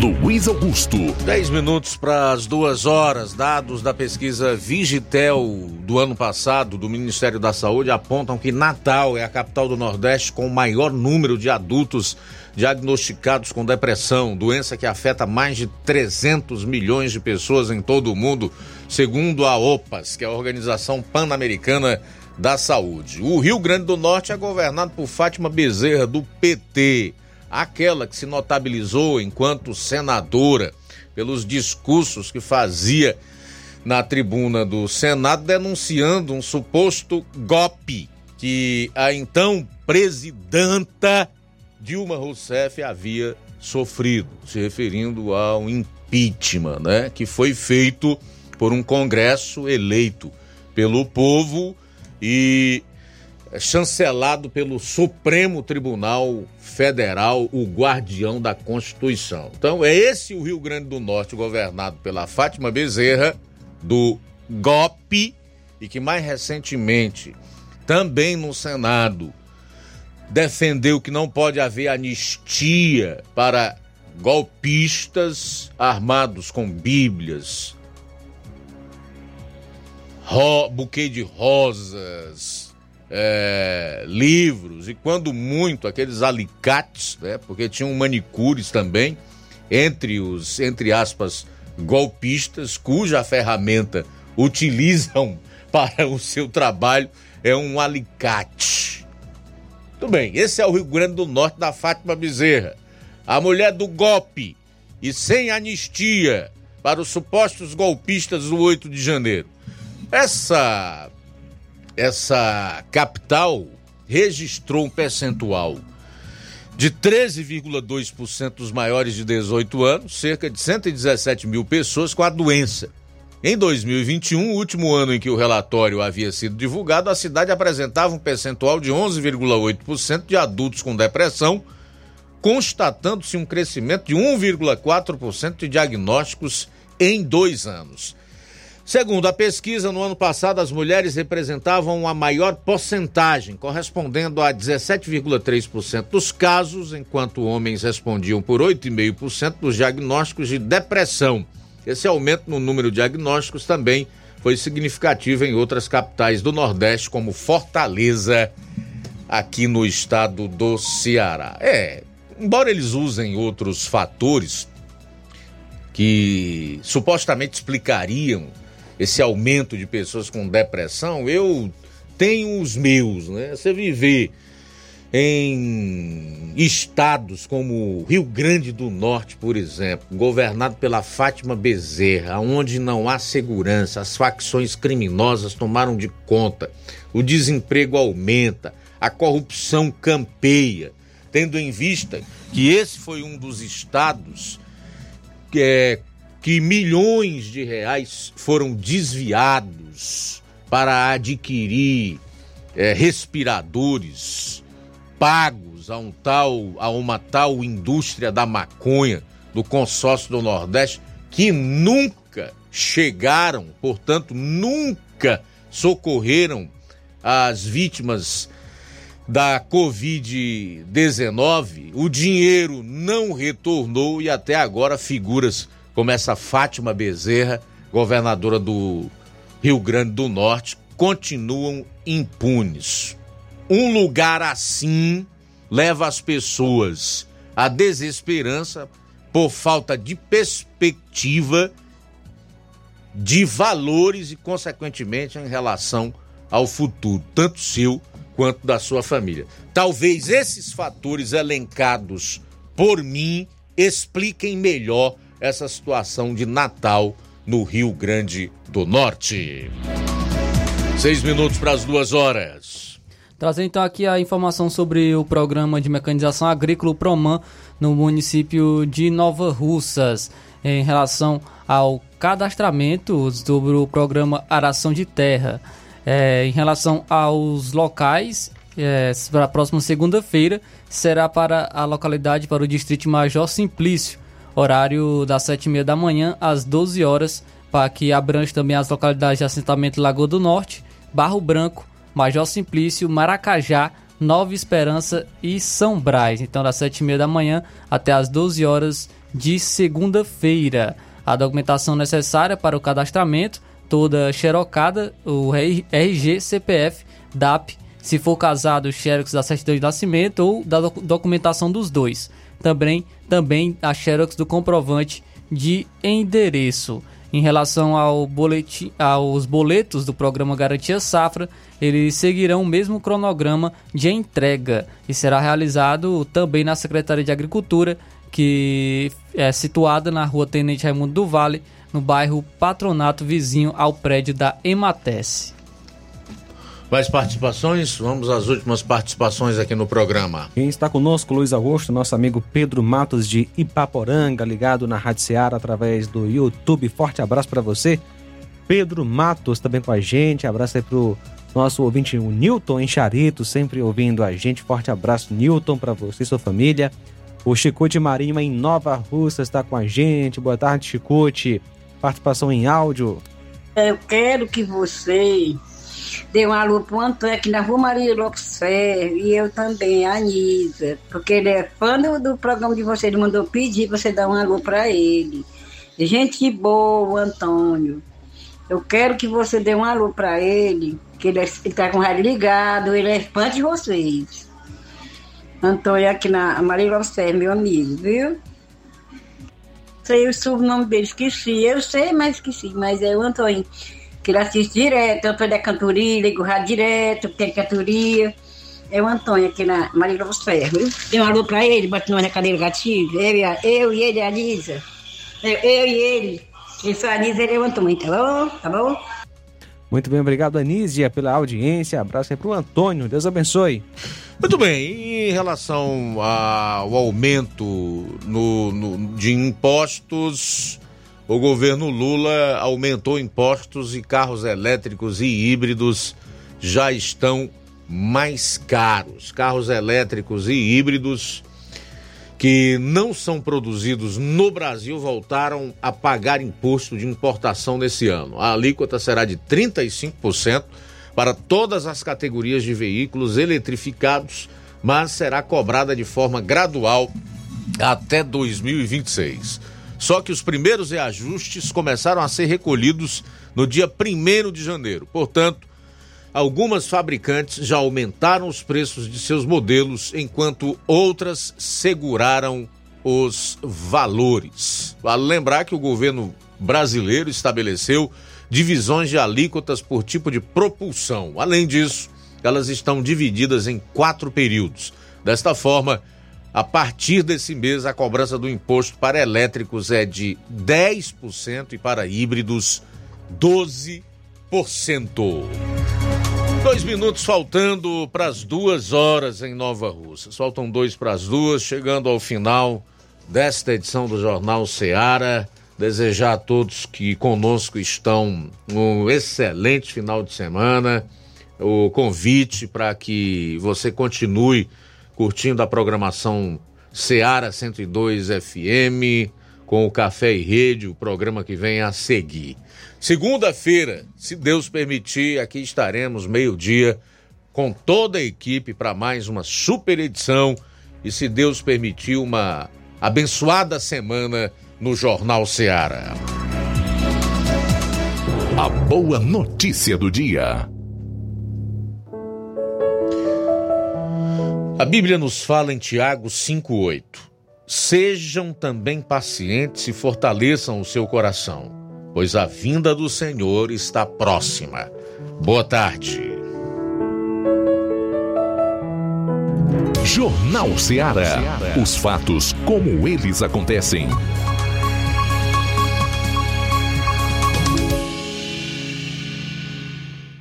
Luiz Augusto. 10 minutos para as duas horas. Dados da pesquisa Vigitel do ano passado do Ministério da Saúde apontam que Natal é a capital do Nordeste com o maior número de adultos diagnosticados com depressão, doença que afeta mais de 300 milhões de pessoas em todo o mundo, segundo a OPAS, que é a Organização Pan-Americana da Saúde. O Rio Grande do Norte é governado por Fátima Bezerra, do PT aquela que se notabilizou enquanto senadora pelos discursos que fazia na tribuna do Senado denunciando um suposto golpe que a então presidenta Dilma Rousseff havia sofrido, se referindo ao impeachment, né, que foi feito por um congresso eleito pelo povo e chancelado pelo Supremo Tribunal Federal, o guardião da Constituição. Então, é esse o Rio Grande do Norte, governado pela Fátima Bezerra, do GOP, e que mais recentemente, também no Senado, defendeu que não pode haver anistia para golpistas armados com bíblias, ro buquê de rosas, é, livros e quando muito aqueles alicates, né? Porque tinham manicures também entre os entre aspas golpistas cuja ferramenta utilizam [laughs] para o seu trabalho é um alicate. Tudo bem, esse é o Rio Grande do Norte da Fátima Bezerra, a mulher do golpe e sem anistia para os supostos golpistas do 8 de janeiro. Essa essa capital registrou um percentual de 13,2% dos maiores de 18 anos, cerca de 117 mil pessoas com a doença. Em 2021, o último ano em que o relatório havia sido divulgado, a cidade apresentava um percentual de 11,8% de adultos com depressão, constatando-se um crescimento de 1,4% de diagnósticos em dois anos. Segundo a pesquisa, no ano passado as mulheres representavam a maior porcentagem, correspondendo a 17,3% dos casos, enquanto homens respondiam por 8,5% dos diagnósticos de depressão. Esse aumento no número de diagnósticos também foi significativo em outras capitais do Nordeste, como Fortaleza, aqui no estado do Ceará. É, embora eles usem outros fatores que supostamente explicariam esse aumento de pessoas com depressão, eu tenho os meus, né? Você viver em estados como Rio Grande do Norte, por exemplo, governado pela Fátima Bezerra, onde não há segurança, as facções criminosas tomaram de conta, o desemprego aumenta, a corrupção campeia, tendo em vista que esse foi um dos estados que é que milhões de reais foram desviados para adquirir é, respiradores pagos a um tal a uma tal indústria da maconha do consórcio do Nordeste que nunca chegaram, portanto, nunca socorreram as vítimas da Covid-19, o dinheiro não retornou e até agora figuras como essa Fátima Bezerra, governadora do Rio Grande do Norte, continuam impunes. Um lugar assim leva as pessoas à desesperança por falta de perspectiva de valores e, consequentemente, em relação ao futuro, tanto seu quanto da sua família. Talvez esses fatores elencados por mim expliquem melhor essa situação de Natal no Rio Grande do Norte. Seis minutos para as duas horas. Trazendo então aqui a informação sobre o programa de mecanização agrícola Proman no município de Nova Russas, em relação ao cadastramento sobre o programa Aração de Terra. É, em relação aos locais, é, para a próxima segunda-feira, será para a localidade, para o Distrito Major Simplício horário das 7h30 da manhã às 12 horas, para que abrange também as localidades de assentamento Lagoa do Norte, Barro Branco, Major Simplício, Maracajá, Nova Esperança e São Brás. Então, das 7h30 da manhã até as 12 horas de segunda-feira. A documentação necessária para o cadastramento, toda xerocada, o RG, CPF, DAP, se for casado, xerox da certidão de nascimento ou da documentação dos dois. Também, também a xerox do comprovante de endereço. Em relação ao aos boletos do programa Garantia Safra, eles seguirão o mesmo cronograma de entrega e será realizado também na Secretaria de Agricultura, que é situada na rua Tenente Raimundo do Vale, no bairro Patronato, vizinho ao prédio da Emates. Mais participações? Vamos às últimas participações aqui no programa. Quem está conosco, Luiz Augusto, nosso amigo Pedro Matos de Ipaporanga, ligado na Rádio Seara através do YouTube. Forte abraço para você. Pedro Matos também com a gente. Abraço aí pro nosso ouvinte, o Newton em Charito, sempre ouvindo a gente. Forte abraço, Newton, para você e sua família. O Chicute Marinho em Nova Russa está com a gente. Boa tarde, Chicute. Participação em áudio. Eu quero que você dê um alô pro Antônio aqui na Rua Maria Lopes Ferro e eu também, a Anisa, porque ele é fã do, do programa de você, ele mandou pedir você dar um alô pra ele. Gente boa, Antônio. Eu quero que você dê um alô pra ele, que ele, é, ele tá com o rádio ligado, ele é fã de vocês. Antônio aqui na Maria Lopes Ferro, meu amigo, viu? Sei o sobrenome dele, esqueci. Eu sei, mas esqueci. Mas é o Antônio que ele assiste direto, eu tô da cantoria, ligo o rádio direto, tem cantoria. É o Antônio aqui na Maria Lopes Ferro. Tem um alô pra ele, bate nós na cadeira gatilho. Eu, eu e ele, a Lisa. Eu, eu e ele. Eu sou a Lisa, ele é o Antônio, tá bom? Tá bom? Muito bem, obrigado, Anísia, pela audiência. Abraço aí pro Antônio. Deus abençoe. Muito bem, em relação ao aumento no, no, de impostos o governo Lula aumentou impostos e carros elétricos e híbridos já estão mais caros. Carros elétricos e híbridos que não são produzidos no Brasil voltaram a pagar imposto de importação nesse ano. A alíquota será de 35% para todas as categorias de veículos eletrificados, mas será cobrada de forma gradual até 2026. Só que os primeiros reajustes começaram a ser recolhidos no dia 1 de janeiro. Portanto, algumas fabricantes já aumentaram os preços de seus modelos, enquanto outras seguraram os valores. Vale lembrar que o governo brasileiro estabeleceu divisões de alíquotas por tipo de propulsão. Além disso, elas estão divididas em quatro períodos. Desta forma, a partir desse mês, a cobrança do imposto para elétricos é de 10% e para híbridos 12%. Dois minutos faltando para as duas horas em Nova Rússia. Faltam dois para as duas, chegando ao final desta edição do Jornal Seara. Desejar a todos que conosco estão um excelente final de semana. O convite para que você continue curtindo a programação Seara 102 FM, com o Café e Rede, o programa que vem a seguir. Segunda-feira, se Deus permitir, aqui estaremos meio-dia com toda a equipe para mais uma super edição e, se Deus permitir, uma abençoada semana no Jornal Seara. A boa notícia do dia. A Bíblia nos fala em Tiago 5,8: Sejam também pacientes e fortaleçam o seu coração, pois a vinda do Senhor está próxima. Boa tarde. Jornal Ceará. Os fatos como eles acontecem.